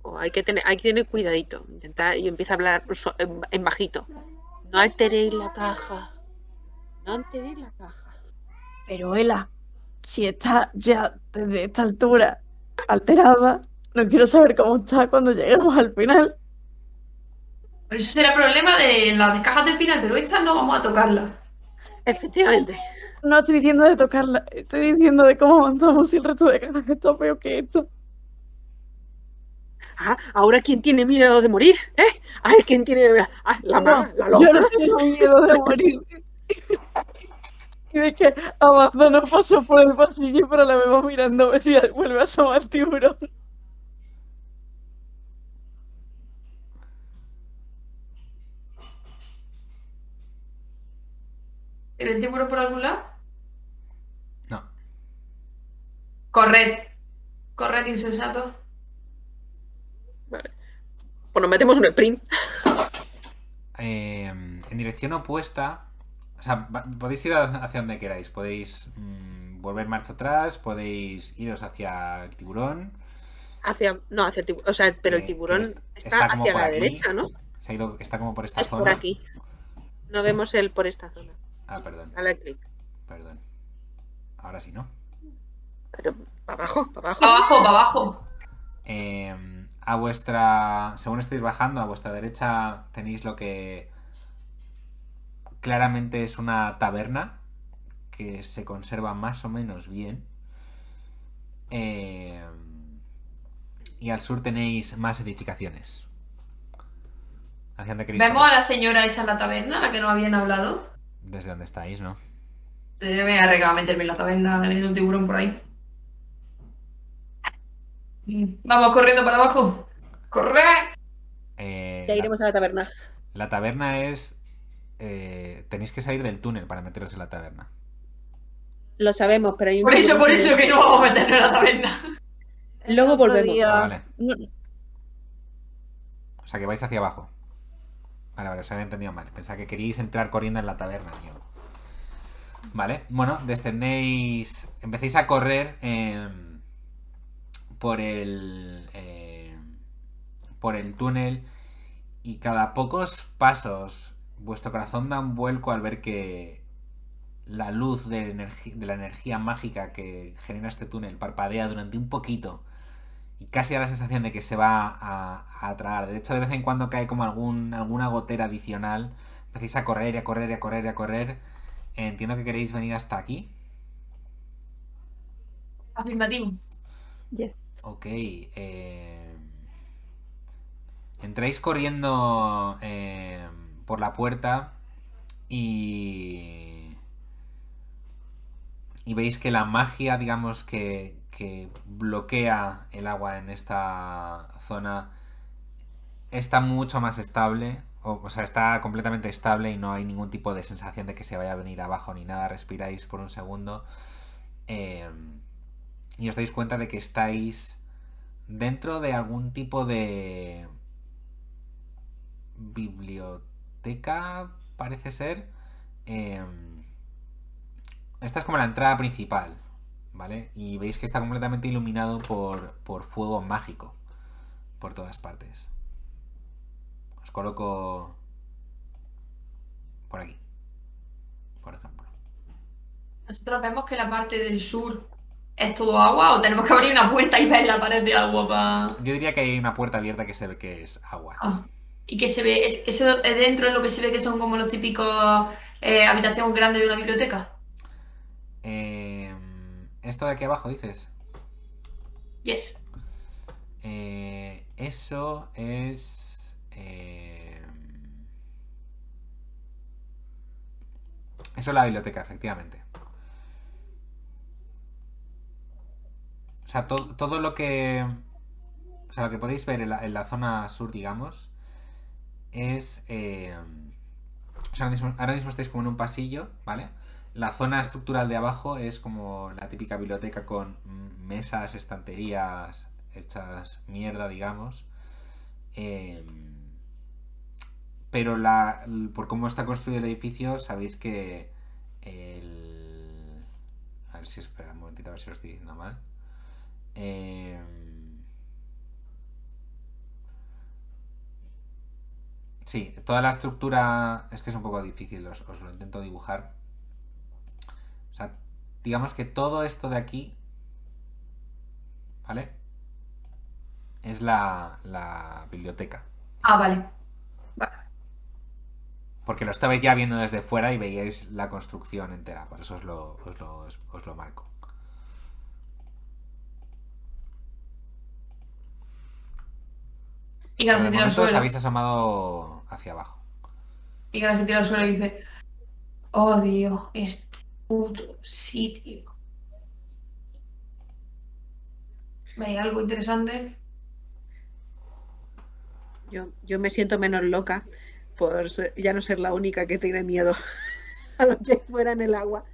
o hay, que tener, hay que tener cuidadito. Intentar, y empieza a hablar en, en bajito. No alteréis la caja. No alteréis la caja. Pero Ela, si está ya desde esta altura alterada, no quiero saber cómo está cuando lleguemos al final. Pero eso será problema de las cajas del final, pero estas no vamos a tocarlas. Efectivamente. No estoy diciendo de tocarla, estoy diciendo de cómo avanzamos y el resto de cajas está peor que esto. Ah, ahora quién tiene miedo de morir, ¿eh? A ver quién tiene. Ah, la maga, la Yo loca. no tengo miedo de morir. Y de que avanza no paso por el pasillo, pero la vemos mirando a ver si vuelve a asomar el tiburón. ¿El tiburón por algún lado? No. Corred. Corred, insensato. Vale. Pues nos metemos un sprint. Eh, en dirección opuesta. O sea, podéis ir hacia donde queráis. Podéis mm, volver marcha atrás, podéis iros hacia el tiburón. Hacia. No, hacia el tiburón. O sea, pero el Que- tiburón está, hacia la aquí. derecha, ¿no? Se ha ido, está como por esta Es zona. por aquí. No vemos el por esta zona. Ah, perdón, Dale clic. perdón. Ahora sí, ¿no? Pero para abajo, para abajo. Para abajo, para abajo. Eh, a vuestra. Según estáis bajando, a vuestra derecha tenéis lo que. Claramente es una taberna. Que se conserva más o menos bien. Eh, y al sur tenéis más edificaciones. ¿Hacia dónde queréis Vemos a la señora esa en la taberna, la que nos habían hablado. Desde donde estáis, ¿no? Eh, Me voy a arriesgar a meterme en la taberna, hay un tiburón por ahí. Mm, Vamos corriendo para abajo. ¡Corre! Eh, Ya la- iremos a la taberna. La taberna es. Eh, tenéis que salir del túnel para meteros en la taberna. Lo sabemos, pero hay un. Por eso, por eso que no vamos a meternos en la taberna. Luego volvemos. Ah, vale. O sea que vais hacia abajo. Vale, vale, os había entendido mal. Pensaba que queríais entrar corriendo en la taberna, tío. Vale, bueno, descendéis. Empecéis a correr em, por el. em, por el túnel. Y cada pocos pasos. Vuestro corazón da un vuelco al ver que. La luz de, la energía mágica que genera este túnel parpadea durante un poquito y casi da la sensación de que se va a, a tragar. De hecho, de vez en cuando cae como algún, alguna gotera adicional. Empecéis a correr y a correr y a correr y a correr. Entiendo que queréis venir hasta aquí. Afirmativo. yes. Ok. eh, Entráis corriendo eh, por la puerta y... Y veis que la magia, digamos, que, que bloquea el agua en esta zona está mucho más estable. O, sea, está completamente estable y no hay ningún tipo de sensación de que se vaya a venir abajo ni nada. Respiráis por un segundo. eh, y os dais cuenta de que estáis dentro de algún tipo de biblioteca, parece ser. Eh, esta es como la entrada principal, ¿vale? Y veis que está completamente iluminado por, por fuego mágico por todas partes. Os coloco por aquí, por ejemplo. Nosotros vemos que la parte del sur es todo agua o tenemos que abrir una puerta y ver la pared de agua para... Yo diría que hay una puerta abierta que se ve que es agua. Ah, y que se ve, es- eso es dentro es lo que se ve que son como los típicos eh, habitaciones grandes de una biblioteca. Eh, esto de aquí abajo, dices. Yes. Eh, eso es. eh, eso es la biblioteca, efectivamente. O sea, to- todo lo que. O sea, lo que podéis ver en la, en la zona sur, digamos, es. eh, ahora mismo, estáis como en un pasillo, ¿vale? La zona estructural de abajo es como la típica biblioteca con mesas, estanterías hechas mierda, digamos. Eh, pero la, por cómo está construido el edificio, sabéis que el... A ver si espera un momentito, a ver si lo estoy diciendo mal. Eh, Sí, toda la estructura es que es un poco difícil, os, os lo intento dibujar. O sea, digamos que todo esto de aquí, ¿vale? Es la, la biblioteca. Ah, vale. Vale. Porque lo estabais ya viendo desde fuera y veíais la construcción entera. Por eso os lo, os lo, os lo marco. Y Pero se de tira al os suelo. habéis asomado hacia abajo. Y que ahora se tira al suelo y dice: Odio este puto sitio. ¿Veis algo interesante? Yo, yo me siento menos loca por ser- ya no ser la única que tiene miedo a lo que hay fuera en el agua.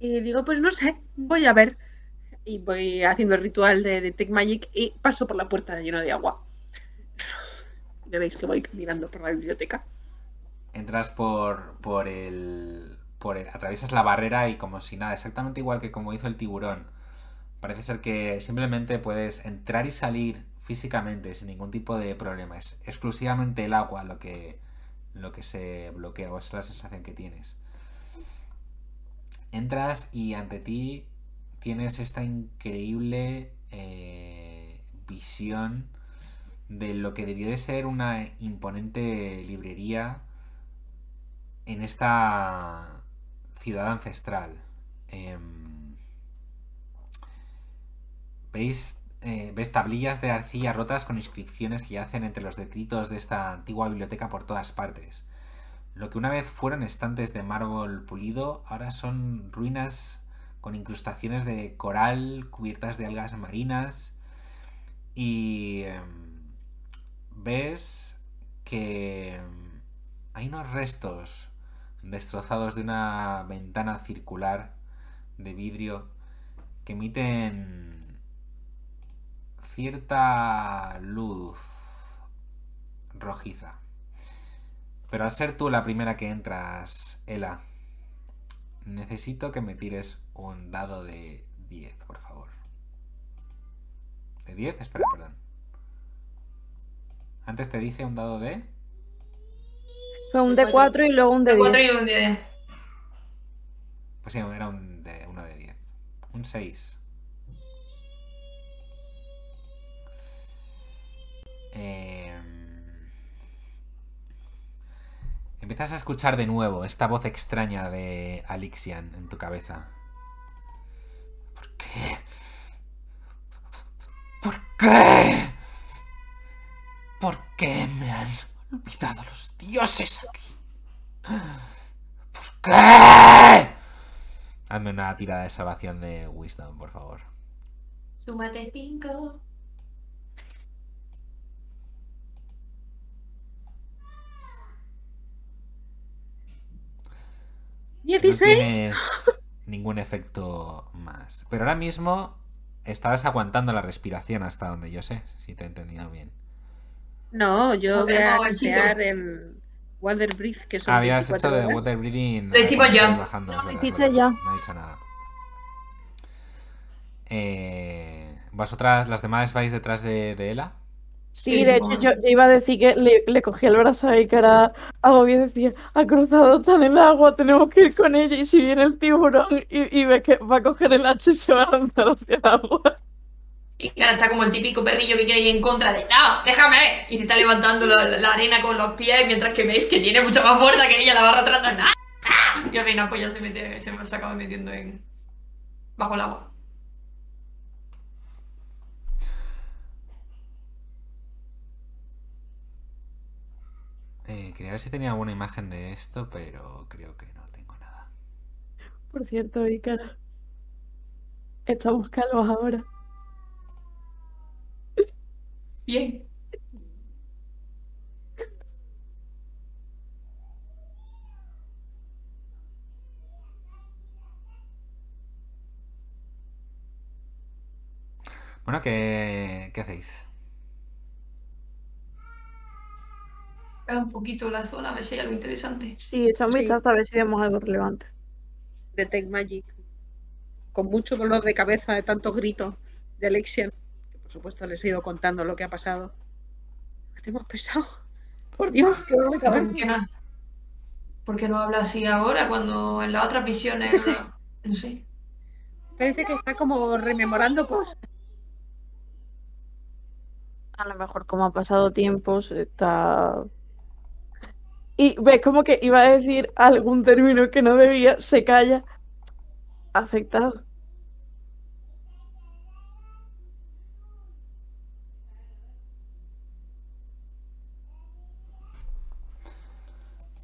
Y digo, pues no sé, voy a ver. Y voy haciendo el ritual de Detect Magic y paso por la puerta lleno de agua. Ya veis que voy caminando por la biblioteca. Entras por, por el. por el. atraviesas la barrera y como si nada, exactamente igual que como hizo el tiburón. Parece ser que simplemente puedes entrar y salir físicamente sin ningún tipo de problema. Es exclusivamente el agua lo que. lo que se bloquea, o es la sensación que tienes. Entras y ante ti tienes esta increíble eh, visión de lo que debió de ser una imponente librería en esta ciudad ancestral. Em, ¿Veis? eh, ves tablillas de arcilla rotas con inscripciones que yacen entre los detritos de esta antigua biblioteca por todas partes. Lo que una vez fueron estantes de mármol pulido, ahora son ruinas con incrustaciones de coral cubiertas de algas marinas. Y em, ves que hay unos restos destrozados de una ventana circular de vidrio que emiten cierta luz rojiza. Pero al ser tú la primera que entras, Ela, necesito que me tires un dado de 10, por favor. ¿De 10? Espera, perdón. Antes te dije un dado de... Fue un De de cuatro. 4 y luego un de 10. 4 y un de. Pues sí, era un de, uno de 10. Un 6. Em, Empiezas a escuchar de nuevo esta voz extraña de Alixian en tu cabeza. ¿Por qué? ¿Por qué? ¿Por qué me han olvidado los dioses aquí? ¿Por qué? Hazme una tirada de salvación de Wisdom, por favor. Súmate 5. No 16. tienes ningún efecto más. Pero ahora mismo estás aguantando la respiración hasta donde yo sé, si te he entendido bien. No, yo voy a castear el Water Breath, que son Habías 24 hecho de horas. water breathing. Lo hicimos bajando, No, lo ya. verdad. No he dicho nada. Eh, ¿Vosotras, las demás, vais detrás de, de Ela? Sí, Sí, de hecho yo, yo iba a decir que le, le cogí el brazo ahí que era agobio y decía, ha cruzado tan el agua, tenemos que ir con ella y si viene el tiburón y, y ve que va a coger el hacha y se va a lanzar hacia el agua. Y ahora está como el típico perrillo que quiere ir en contra de ¡No! ¡Déjame! Y se está levantando la, la arena con los pies mientras que veis que tiene mucha más fuerza que ella, la va arrastrando. ¡No! Y al final pues ya se, mete, se, se acaba metiendo en... bajo el agua. Eh, quería ver si tenía alguna imagen de esto, pero creo que no tengo nada. Por cierto, Ícara. Estamos calvos ahora. Bien. Bueno, ¿qué, qué hacéis? Vea un poquito la zona, a ver si hay algo interesante. Sí, echamos Sí. vistazo a ver si vemos algo relevante. Detect Magic. Con mucho dolor de cabeza de tantos gritos de Alexian. Por supuesto les he ido contando lo que ha pasado. Te hemos pesado. Por Dios, qué dolor de cabeza. ¿Por qué no, por qué no habla así ahora cuando en las otras visiones... Sí. No sé. Parece que está como rememorando cosas. A lo mejor como ha pasado tiempo, se está... Y ves como que iba a decir algún término que no debía, se calla. Afectado.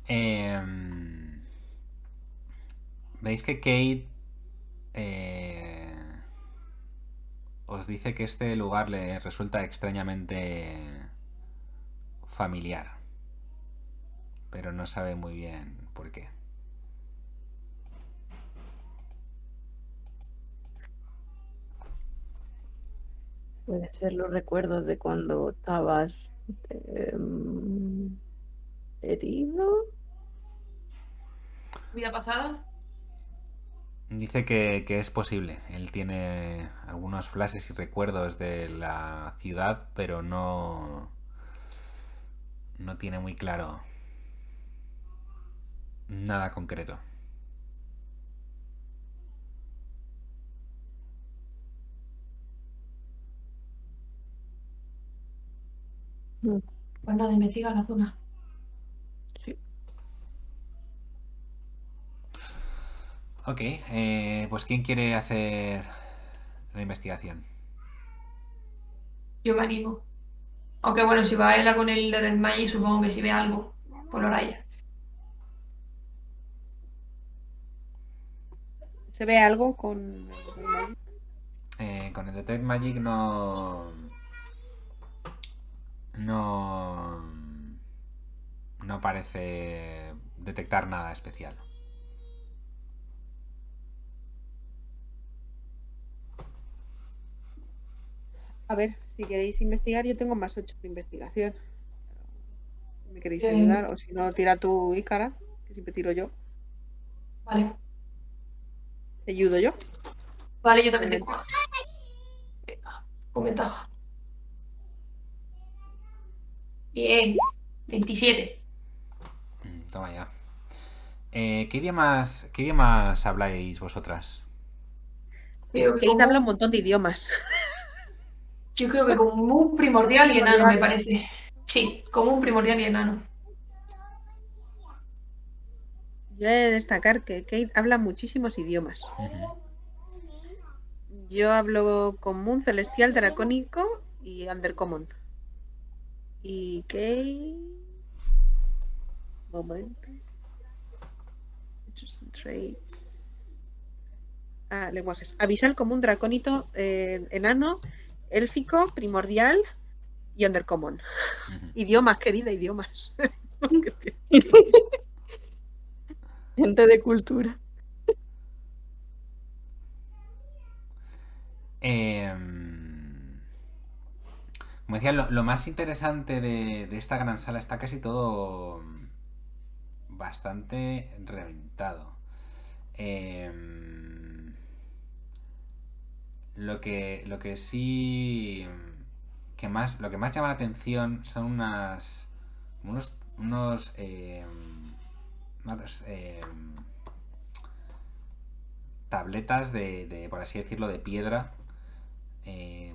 Em, Veis que Kate eh, os dice que este lugar le resulta extrañamente familiar, pero no sabe muy bien por qué. Puede ser los recuerdos de cuando estabas em, herido. ¿Vida pasada? Dice que, que es posible. Él tiene algunos flashes y recuerdos de la ciudad, pero no. No tiene muy claro nada concreto. Pues nada, investiga la zona. Ok, eh, pues ¿quién quiere hacer la investigación? Yo me animo. Aunque bueno, si va ella con el de Magic, supongo que si ve algo, pues lo hará ella. ¿Se ve algo con? Eh, con el Detect Magic no. No. No parece detectar nada especial. A ver, si queréis investigar, yo tengo más 8 de investigación. Si me queréis Eh. ayudar, o si no, tira tu Ícara, que siempre tiro yo. Vale. Te ayudo yo. Vale, yo también tengo. Con ventaja. Bien. 27. Mm, Toma ya. Eh, ¿qué, idiomas, ¿Qué idiomas habláis vosotras? Creo que Kate habla un montón de idiomas. Yo creo que como un primordial y enano, me parece. Sí, como un primordial y enano. Yo he de destacar que Kate habla muchísimos idiomas. Yo hablo común, celestial, dracónico y undercommon. Y Kate. Momento. Interesting traits. Ah, lenguajes. Avisal, común, dracónito, eh, enano, élfico, primordial y undercommon. Ujú. Idiomas, querida, idiomas. Gente de cultura. Em, como decía, lo, lo más interesante de, de esta gran sala está casi todo bastante reventado. Em, lo que, lo que sí que más, lo que más llama la atención son unas unos unos em, unas, em, tabletas de, de, por así decirlo, de piedra eh,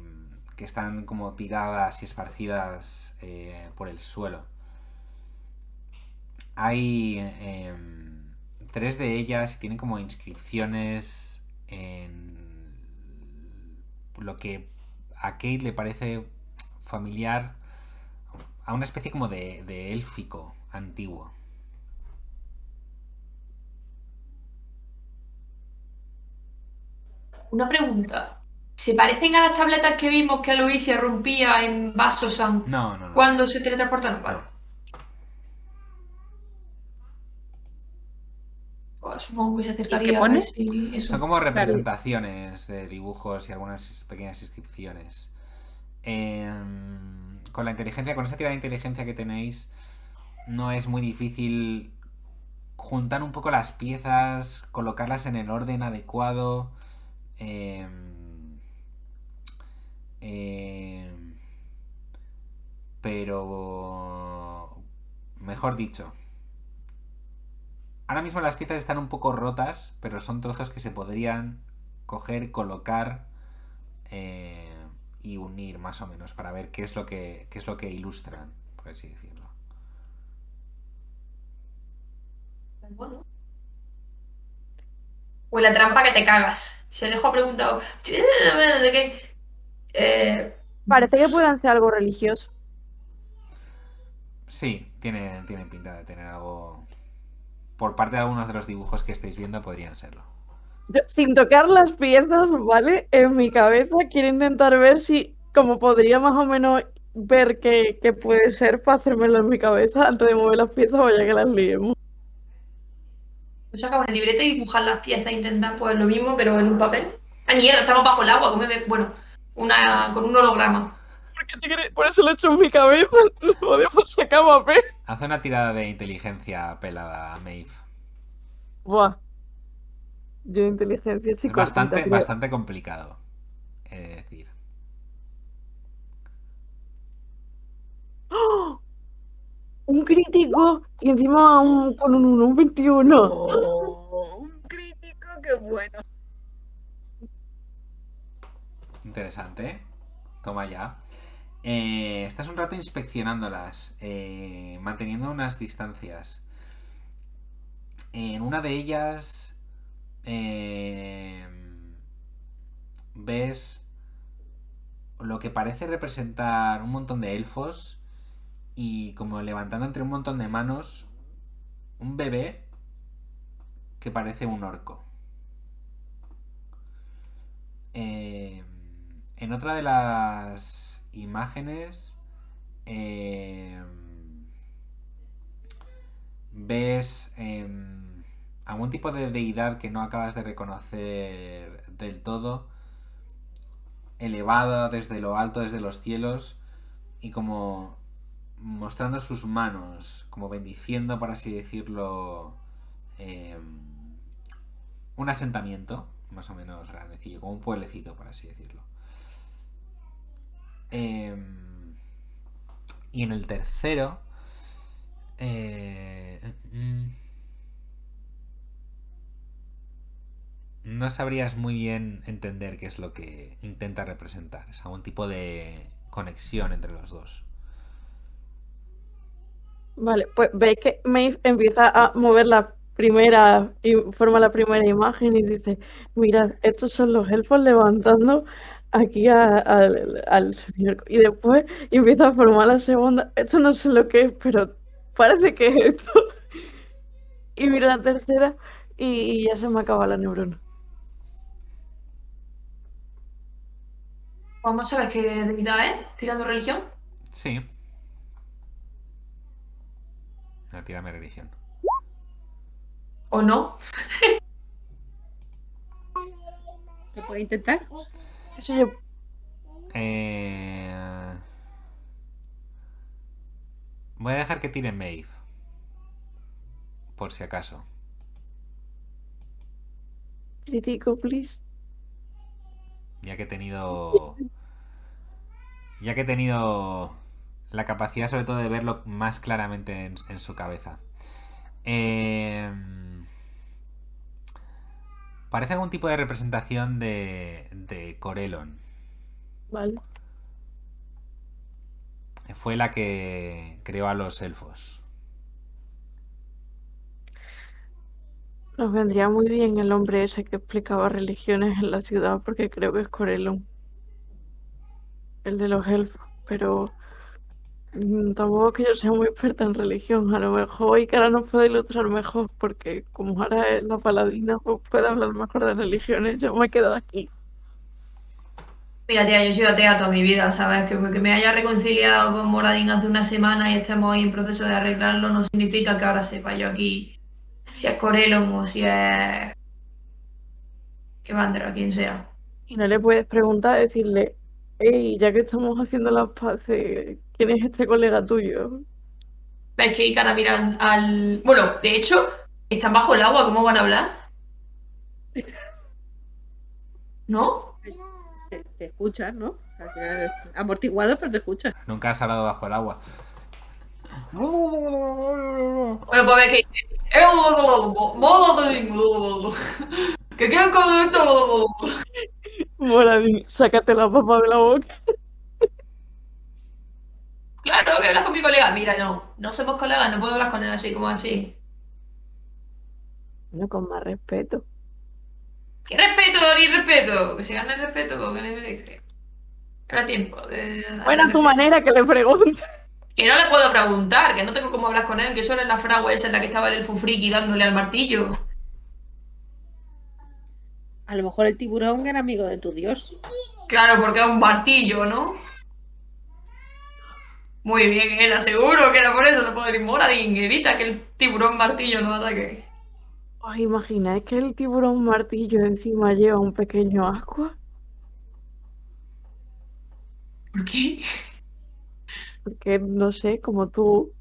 que están como tiradas y esparcidas eh, por el suelo. Hay eh, tres de ellas y tienen como inscripciones en lo que a Kate le parece familiar a una especie como de, de élfico antiguo. Una pregunta. ¿Se parecen a las tabletas que vimos que Aloysia rompía en Vasosan No, no, no. cuando se teletransportaron? Vale. Supongo que se acercaría qué si eso. Son como representaciones de dibujos y algunas pequeñas inscripciones. Em, con la inteligencia, con esa tirada de inteligencia que tenéis, no es muy difícil juntar un poco las piezas, colocarlas en el orden adecuado. em, em, pero, mejor dicho, Ahora mismo las piezas están un poco rotas, pero son trozos que se podrían coger, colocar eh, y unir más o menos para ver qué es lo que qué es lo que ilustran, por así decirlo. Bueno. O la trampa que te cagas. Si Alejo ha preguntado, ¿de qué? Eh, Parece que puedan ser algo religioso. Sí, tiene, tiene pinta de tener algo. Por parte de algunos de los dibujos que estáis viendo, podrían serlo. Yo, sin tocar las piezas, ¿vale? En mi cabeza quiero intentar ver si, como podría más o menos ver qué, qué puede ser para hacérmelo en mi cabeza antes de mover las piezas, vaya que las liemos. Pues saca una libreta y dibujar las piezas e intentar pues lo mismo, pero en un papel. ¡Ah, mierda! Estamos bajo el agua. ¿cómo me- Bueno, una, con un holograma. Porque te quiere- Por eso lo he hecho en mi cabeza. No podemos sacar papel. Haz una tirada de inteligencia pelada, Maeve. Buah. Yo inteligencia, chicos. bastante, bastante complicado. he de decir. Un crítico y encima un, con un 1, un 21. un crítico, qué bueno. Interesante. Toma ya. Eh, estás un rato inspeccionándolas, eh, manteniendo unas distancias. En una de ellas eh, ves lo que parece representar un montón de elfos y como levantando entre un montón de manos un bebé que parece un orco. Eh, en otra de las imágenes eh, ves em, algún tipo de deidad que no acabas de reconocer del todo, elevada desde lo alto, desde los cielos, y como mostrando sus manos, como bendiciendo, por así decirlo, em, un asentamiento, más o menos grandecillo, como un pueblecito, por así decirlo. Em, y en el tercero... eh, mm, no sabrías muy bien entender qué es lo que intenta representar. Es algún tipo de conexión entre los dos. Vale, pues veis que Maeve empieza a mover la primera, forma la primera imagen y dice, mirad, estos son los elfos levantando aquí a- al, al señor. Y después empieza a formar la segunda, esto no sé lo que es, pero parece que es esto. Y mira la tercera y, y ya se me acaba la neurona. Vamos a ver qué debilidad es, tirando religión. Sí. No, tírame religión. ¿O no? ¿Se puede intentar? Yo, Eh, Voy a dejar que tire Maeve. Por si acaso. crítico, please. Ya que he tenido. Ya que he tenido la capacidad, sobre todo, de verlo más claramente en, en su cabeza. Eh, parece algún tipo de representación de, de Corelon. Vale. Fue la que creó a los elfos. Nos vendría muy bien el hombre ese que explicaba religiones en la ciudad, porque creo que es Corellon. El de los elfos, pero tampoco es que yo sea muy experta en religión. A lo mejor Ikara nos puede ilustrar mejor, porque como ahora es la paladina, pues puede hablar mejor de religiones. Yo me quedo aquí. Mira, tía, yo he sido atea toda mi vida, ¿sabes? Que porque me haya reconciliado con Moradín hace una semana y estemos ahí en proceso de arreglarlo no significa que ahora sepa yo aquí si es Corelon o si es... que bandera, quien sea. Y no le puedes preguntar, decirle, hey, ya que estamos haciendo las paces, ¿quién es este colega tuyo? ¿Ves que Ikara mira al-. Bueno, de hecho, están bajo el agua, ¿cómo van a hablar? ¿No? Se- te escuchan, ¿no? Amortiguado, pero te escuchan. Nunca has hablado bajo el agua. Bueno, pues ves que dice... Que quedan con esto... Moradín, sácate la papa de la boca. Claro, que hablas con mi colega. Mira, no, no somos colegas, no puedo hablar con él así como así. Bueno, con más respeto. ¿Qué respeto, ni respeto? Que se gane el respeto porque le merece. Era tiempo de... darle Bueno, a tu manera que le pregunte. Que no le puedo preguntar, que no tengo cómo hablar con él, que solo en la fragua esa en la que estaba el elfo friki dándole al martillo. A lo mejor el tiburón era amigo de tu dios. Claro, porque es un martillo, ¿no? Muy bien, él aseguro que era por eso, no puedo decir Moradin, evita que el tiburón martillo nos ataque. ¿Os imagináis que el tiburón martillo encima lleva un pequeño ascua? ¿Por qué? Porque, no sé, como tú...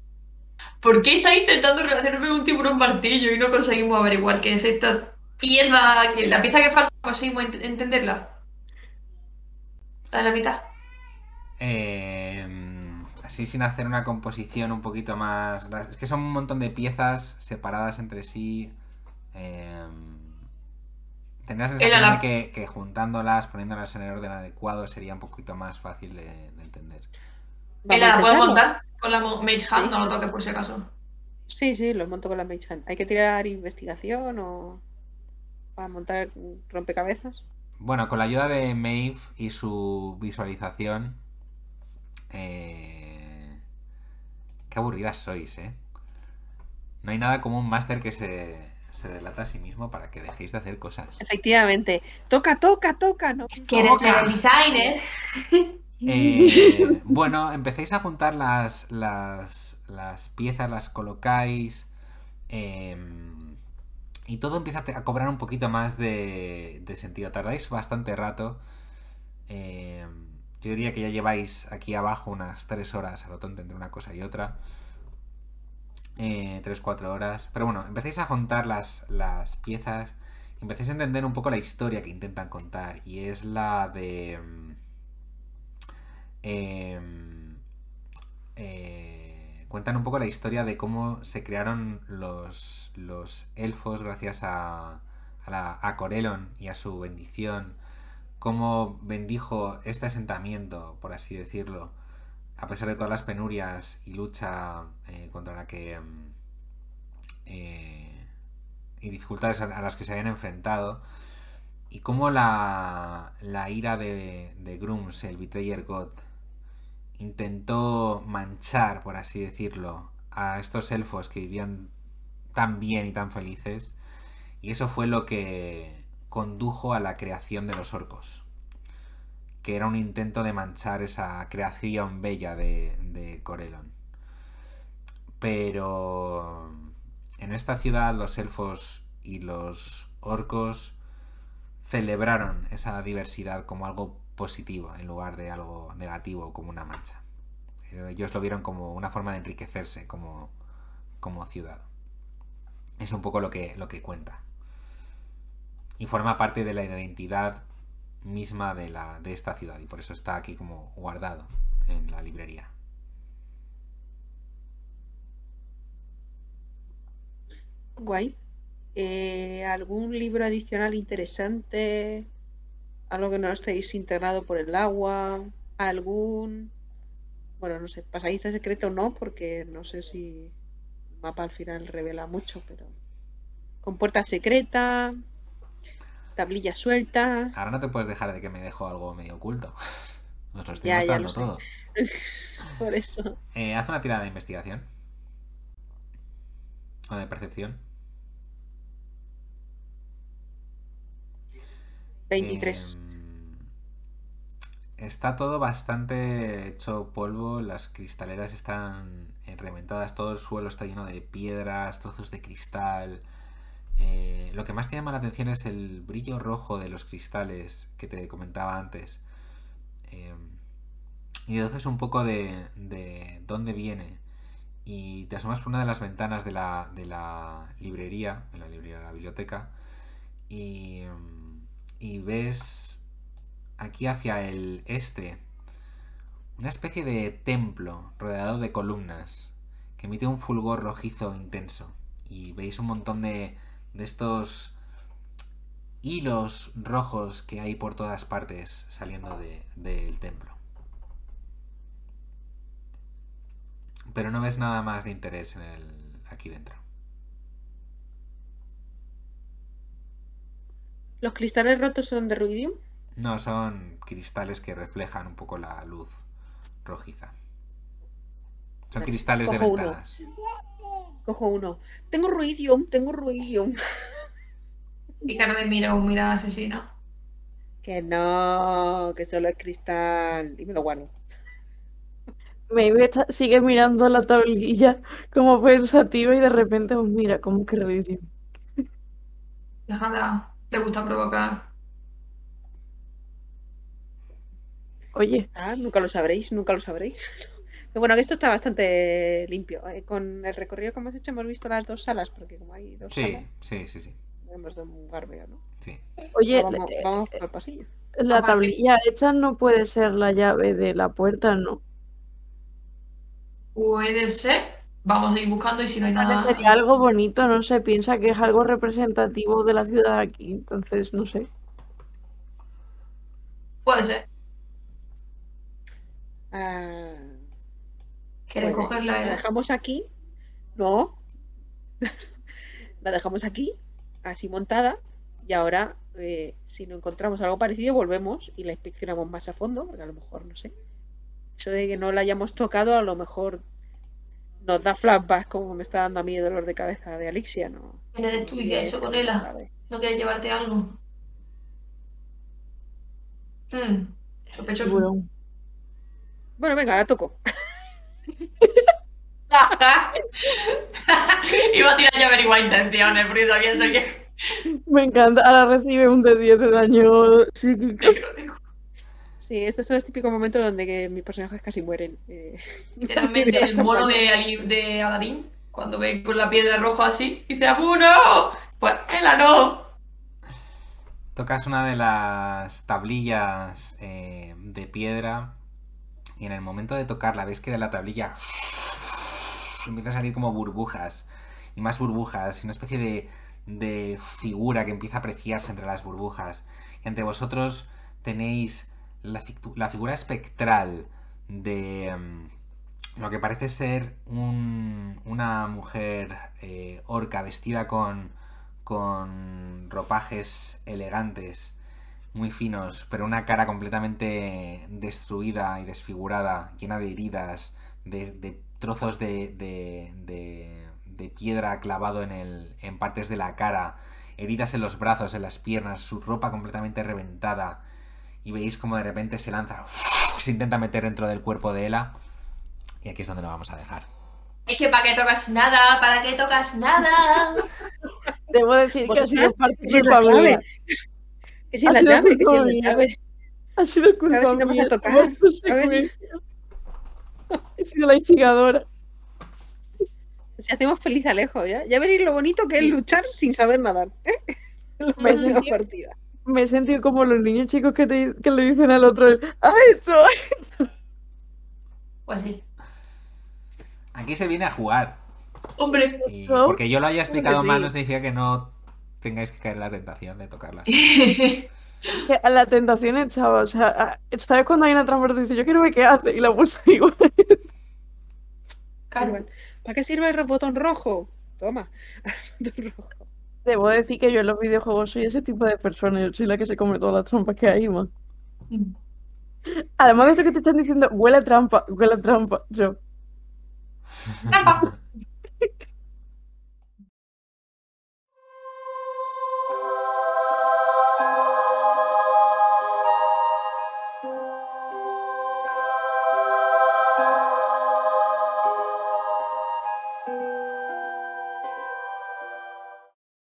¿Por qué está intentando relacionarme con un tiburón martillo y no conseguimos averiguar qué es esta pieza, que la pieza que falta conseguimos ent- entenderla? La de la mitad. Eh, así sin hacer una composición un poquito más... Es que son un montón de piezas separadas entre sí. Eh, tendré la sensación de que, que juntándolas, poniéndolas en el orden adecuado, sería un poquito más fácil de, de entender. La puedo montar con la Mage Hand, Sí. no lo toques por si acaso. Sí, sí, lo monto con la Mage Hand. ¿Hay que tirar investigación o para montar rompecabezas? Bueno, con la ayuda de Maeve y su visualización... eh, Qué aburridas sois, ¿eh? No hay nada como un máster que se, se delata a sí mismo para que dejéis de hacer cosas. Efectivamente. Toca, toca, toca, ¿no? Es que eres designer. Eh, bueno, empecéis a juntar las, las, las piezas, las colocáis. eh, y todo empieza a cobrar un poquito más de, de sentido. Tardáis bastante rato. eh, yo diría que ya lleváis aquí abajo unas 3 horas a lo tonto entre una cosa y otra. 3-4 horas. Pero bueno, empecéis a juntar las, las piezas. Y empecéis a entender un poco la historia que intentan contar. Y es la de... mm, em, eh, cuentan un poco la historia de cómo se crearon los, los elfos gracias a, a, la, a Corellon y a su bendición. Cómo bendijo este asentamiento, por así decirlo, a pesar de todas las penurias y lucha eh, contra la que... mm, eh, y dificultades a, las que se habían enfrentado. Y cómo la, la ira de, de Grums, el Betrayer God, intentó manchar, por así decirlo, a estos elfos que vivían tan bien y tan felices. Y eso fue lo que condujo a la creación de los orcos. Que era un intento de manchar esa creación bella de, de Corellon. Pero en esta ciudad los elfos y los orcos celebraron esa diversidad como algo positivo en lugar de algo negativo como una mancha. Ellos lo vieron como una forma de enriquecerse como, como ciudad. Es un poco lo que, lo que cuenta. Y forma parte de la identidad misma de, la, de esta ciudad y por eso está aquí como guardado en la librería. Guay. Eh, ¿Algún libro adicional interesante? ¿Algo que no estéis integrado por el agua? ¿Algún... Bueno, no sé, pasadizo secreto no, porque no sé si el mapa al final revela mucho, pero con puerta secreta, tablilla suelta. Ahora no te puedes dejar de que me dejo algo medio oculto. Nos lo estoy Ya, ya mostrando lo todo. Por eso. Eh, haz una tirada de investigación. O de percepción. 23. Eh, está todo bastante hecho polvo, las cristaleras están reventadas, todo el suelo está lleno de piedras, trozos de cristal. Eh, lo que más te llama la atención es el brillo rojo de los cristales que te comentaba antes. Eh, y deduces un poco de, de dónde viene. Y te asomas por una de las ventanas de la, de la librería, de la librería de la biblioteca, y, mm, y ves aquí hacia el este una especie de templo rodeado de columnas que emite un fulgor rojizo intenso. Y veis un montón de, de estos hilos rojos que hay por todas partes saliendo de- del templo. Pero no ves nada más de interés en el, aquí dentro. ¿Los cristales rotos son de ruidium? No, son cristales que reflejan un poco la luz rojiza. Son cristales de uno. Cojo uno. Tengo ruidium, tengo ruidium. Y Carmen mira un mirada asesina. Que no, que solo es cristal. Y me lo guardo. Maybe está- sigue mirando la tablilla como pensativa y de repente os mira como que ridículo. Déjala, le gusta provocar. Oye, Ah, nunca lo sabréis, nunca lo sabréis. Pero bueno, que esto está bastante limpio. Eh, Con el recorrido que hemos hecho hemos visto las dos salas, porque como hay dos Sí, salas, sí, sí, sí. hemos de un garbeo, ¿no? sí. oye, vamos, eh, vamos por el pasillo. la tablilla esta no puede ser la llave de la puerta, ¿no? Puede ser. Vamos a ir buscando y si no hay nada. Sería algo bonito, no sé, piensa que es algo representativo de la ciudad aquí, entonces no sé. Puede ser. Ah, ¿Quieres Puede. cogerla? la dejamos aquí. No. la dejamos aquí, así montada. Y ahora, eh, si no encontramos algo parecido, volvemos y la inspeccionamos más a fondo, porque a lo mejor, no sé. Eso de que no la hayamos tocado, a lo mejor nos da flashbacks, como me está dando a mí el dolor de cabeza de Alixia, ¿no? ¿Quién eres tú y qué has hecho con ella? ¿No quieres llevarte algo? Hmm, sospechoso. Tiburón. Bueno, venga, la toco. Iba a tirar ya averiguar intenciones, porque sabía eso que Me encanta, ahora recibe un de 10 de daño psíquico. Sí, estos son los típicos momentos donde que mis personajes casi mueren. eh. Literalmente el mono de, Ali- de Aladdin, cuando ve con la piedra roja así, dice ¡Apuro! Pues ella no. Tocas una de las tablillas eh, de piedra y en el momento de tocarla ves que de la tablilla empieza a salir como burbujas y más burbujas y una especie de, de figura que empieza a apreciarse entre las burbujas. Y entre vosotros tenéis la, la figura espectral de mm, lo que parece ser un- una mujer eh, orca vestida con, con ropajes elegantes, muy finos, pero una cara completamente destruida y desfigurada, llena de heridas, de, de trozos de, de, de- de piedra clavado en, el, en partes de la cara, heridas en los brazos, en las piernas, su ropa completamente reventada. Y veis como de repente se lanza, se intenta meter dentro del cuerpo de Ela. Y aquí es donde lo vamos a dejar. Es que ¿para qué tocas nada? ¿Para qué tocas nada? Debo decir que ha sido parte Que si la sido llave, que si la llave. Ha sido culpa A ver si no vamos a ver. He sido la instigadora. Si hacemos feliz a Alejo, ¿ya? Ya veréis lo bonito que es luchar sin saber nadar. ¿eh? La Me sentí- partida. Me he sentido como los niños chicos que, te- que le dicen al otro, ¡ha hecho! Pues sí. Aquí se viene a jugar. Hombre. Y ¿No? porque yo lo haya explicado sí. mal no significa que no tengáis que caer en la tentación de tocarlas. A la tentación echaba, o sea, ¿sabes cuando hay una trampa y dice, yo quiero ver qué hace? Y la puse igual. Claro. ¿Para qué sirve el botón rojo? Toma. El botón rojo. Debo decir que yo en los videojuegos soy ese tipo de persona, yo soy la que se come todas las trampas que hay, man. Además de eso que te están diciendo, huele a trampa, huele a trampa, yo. ¡Trampa!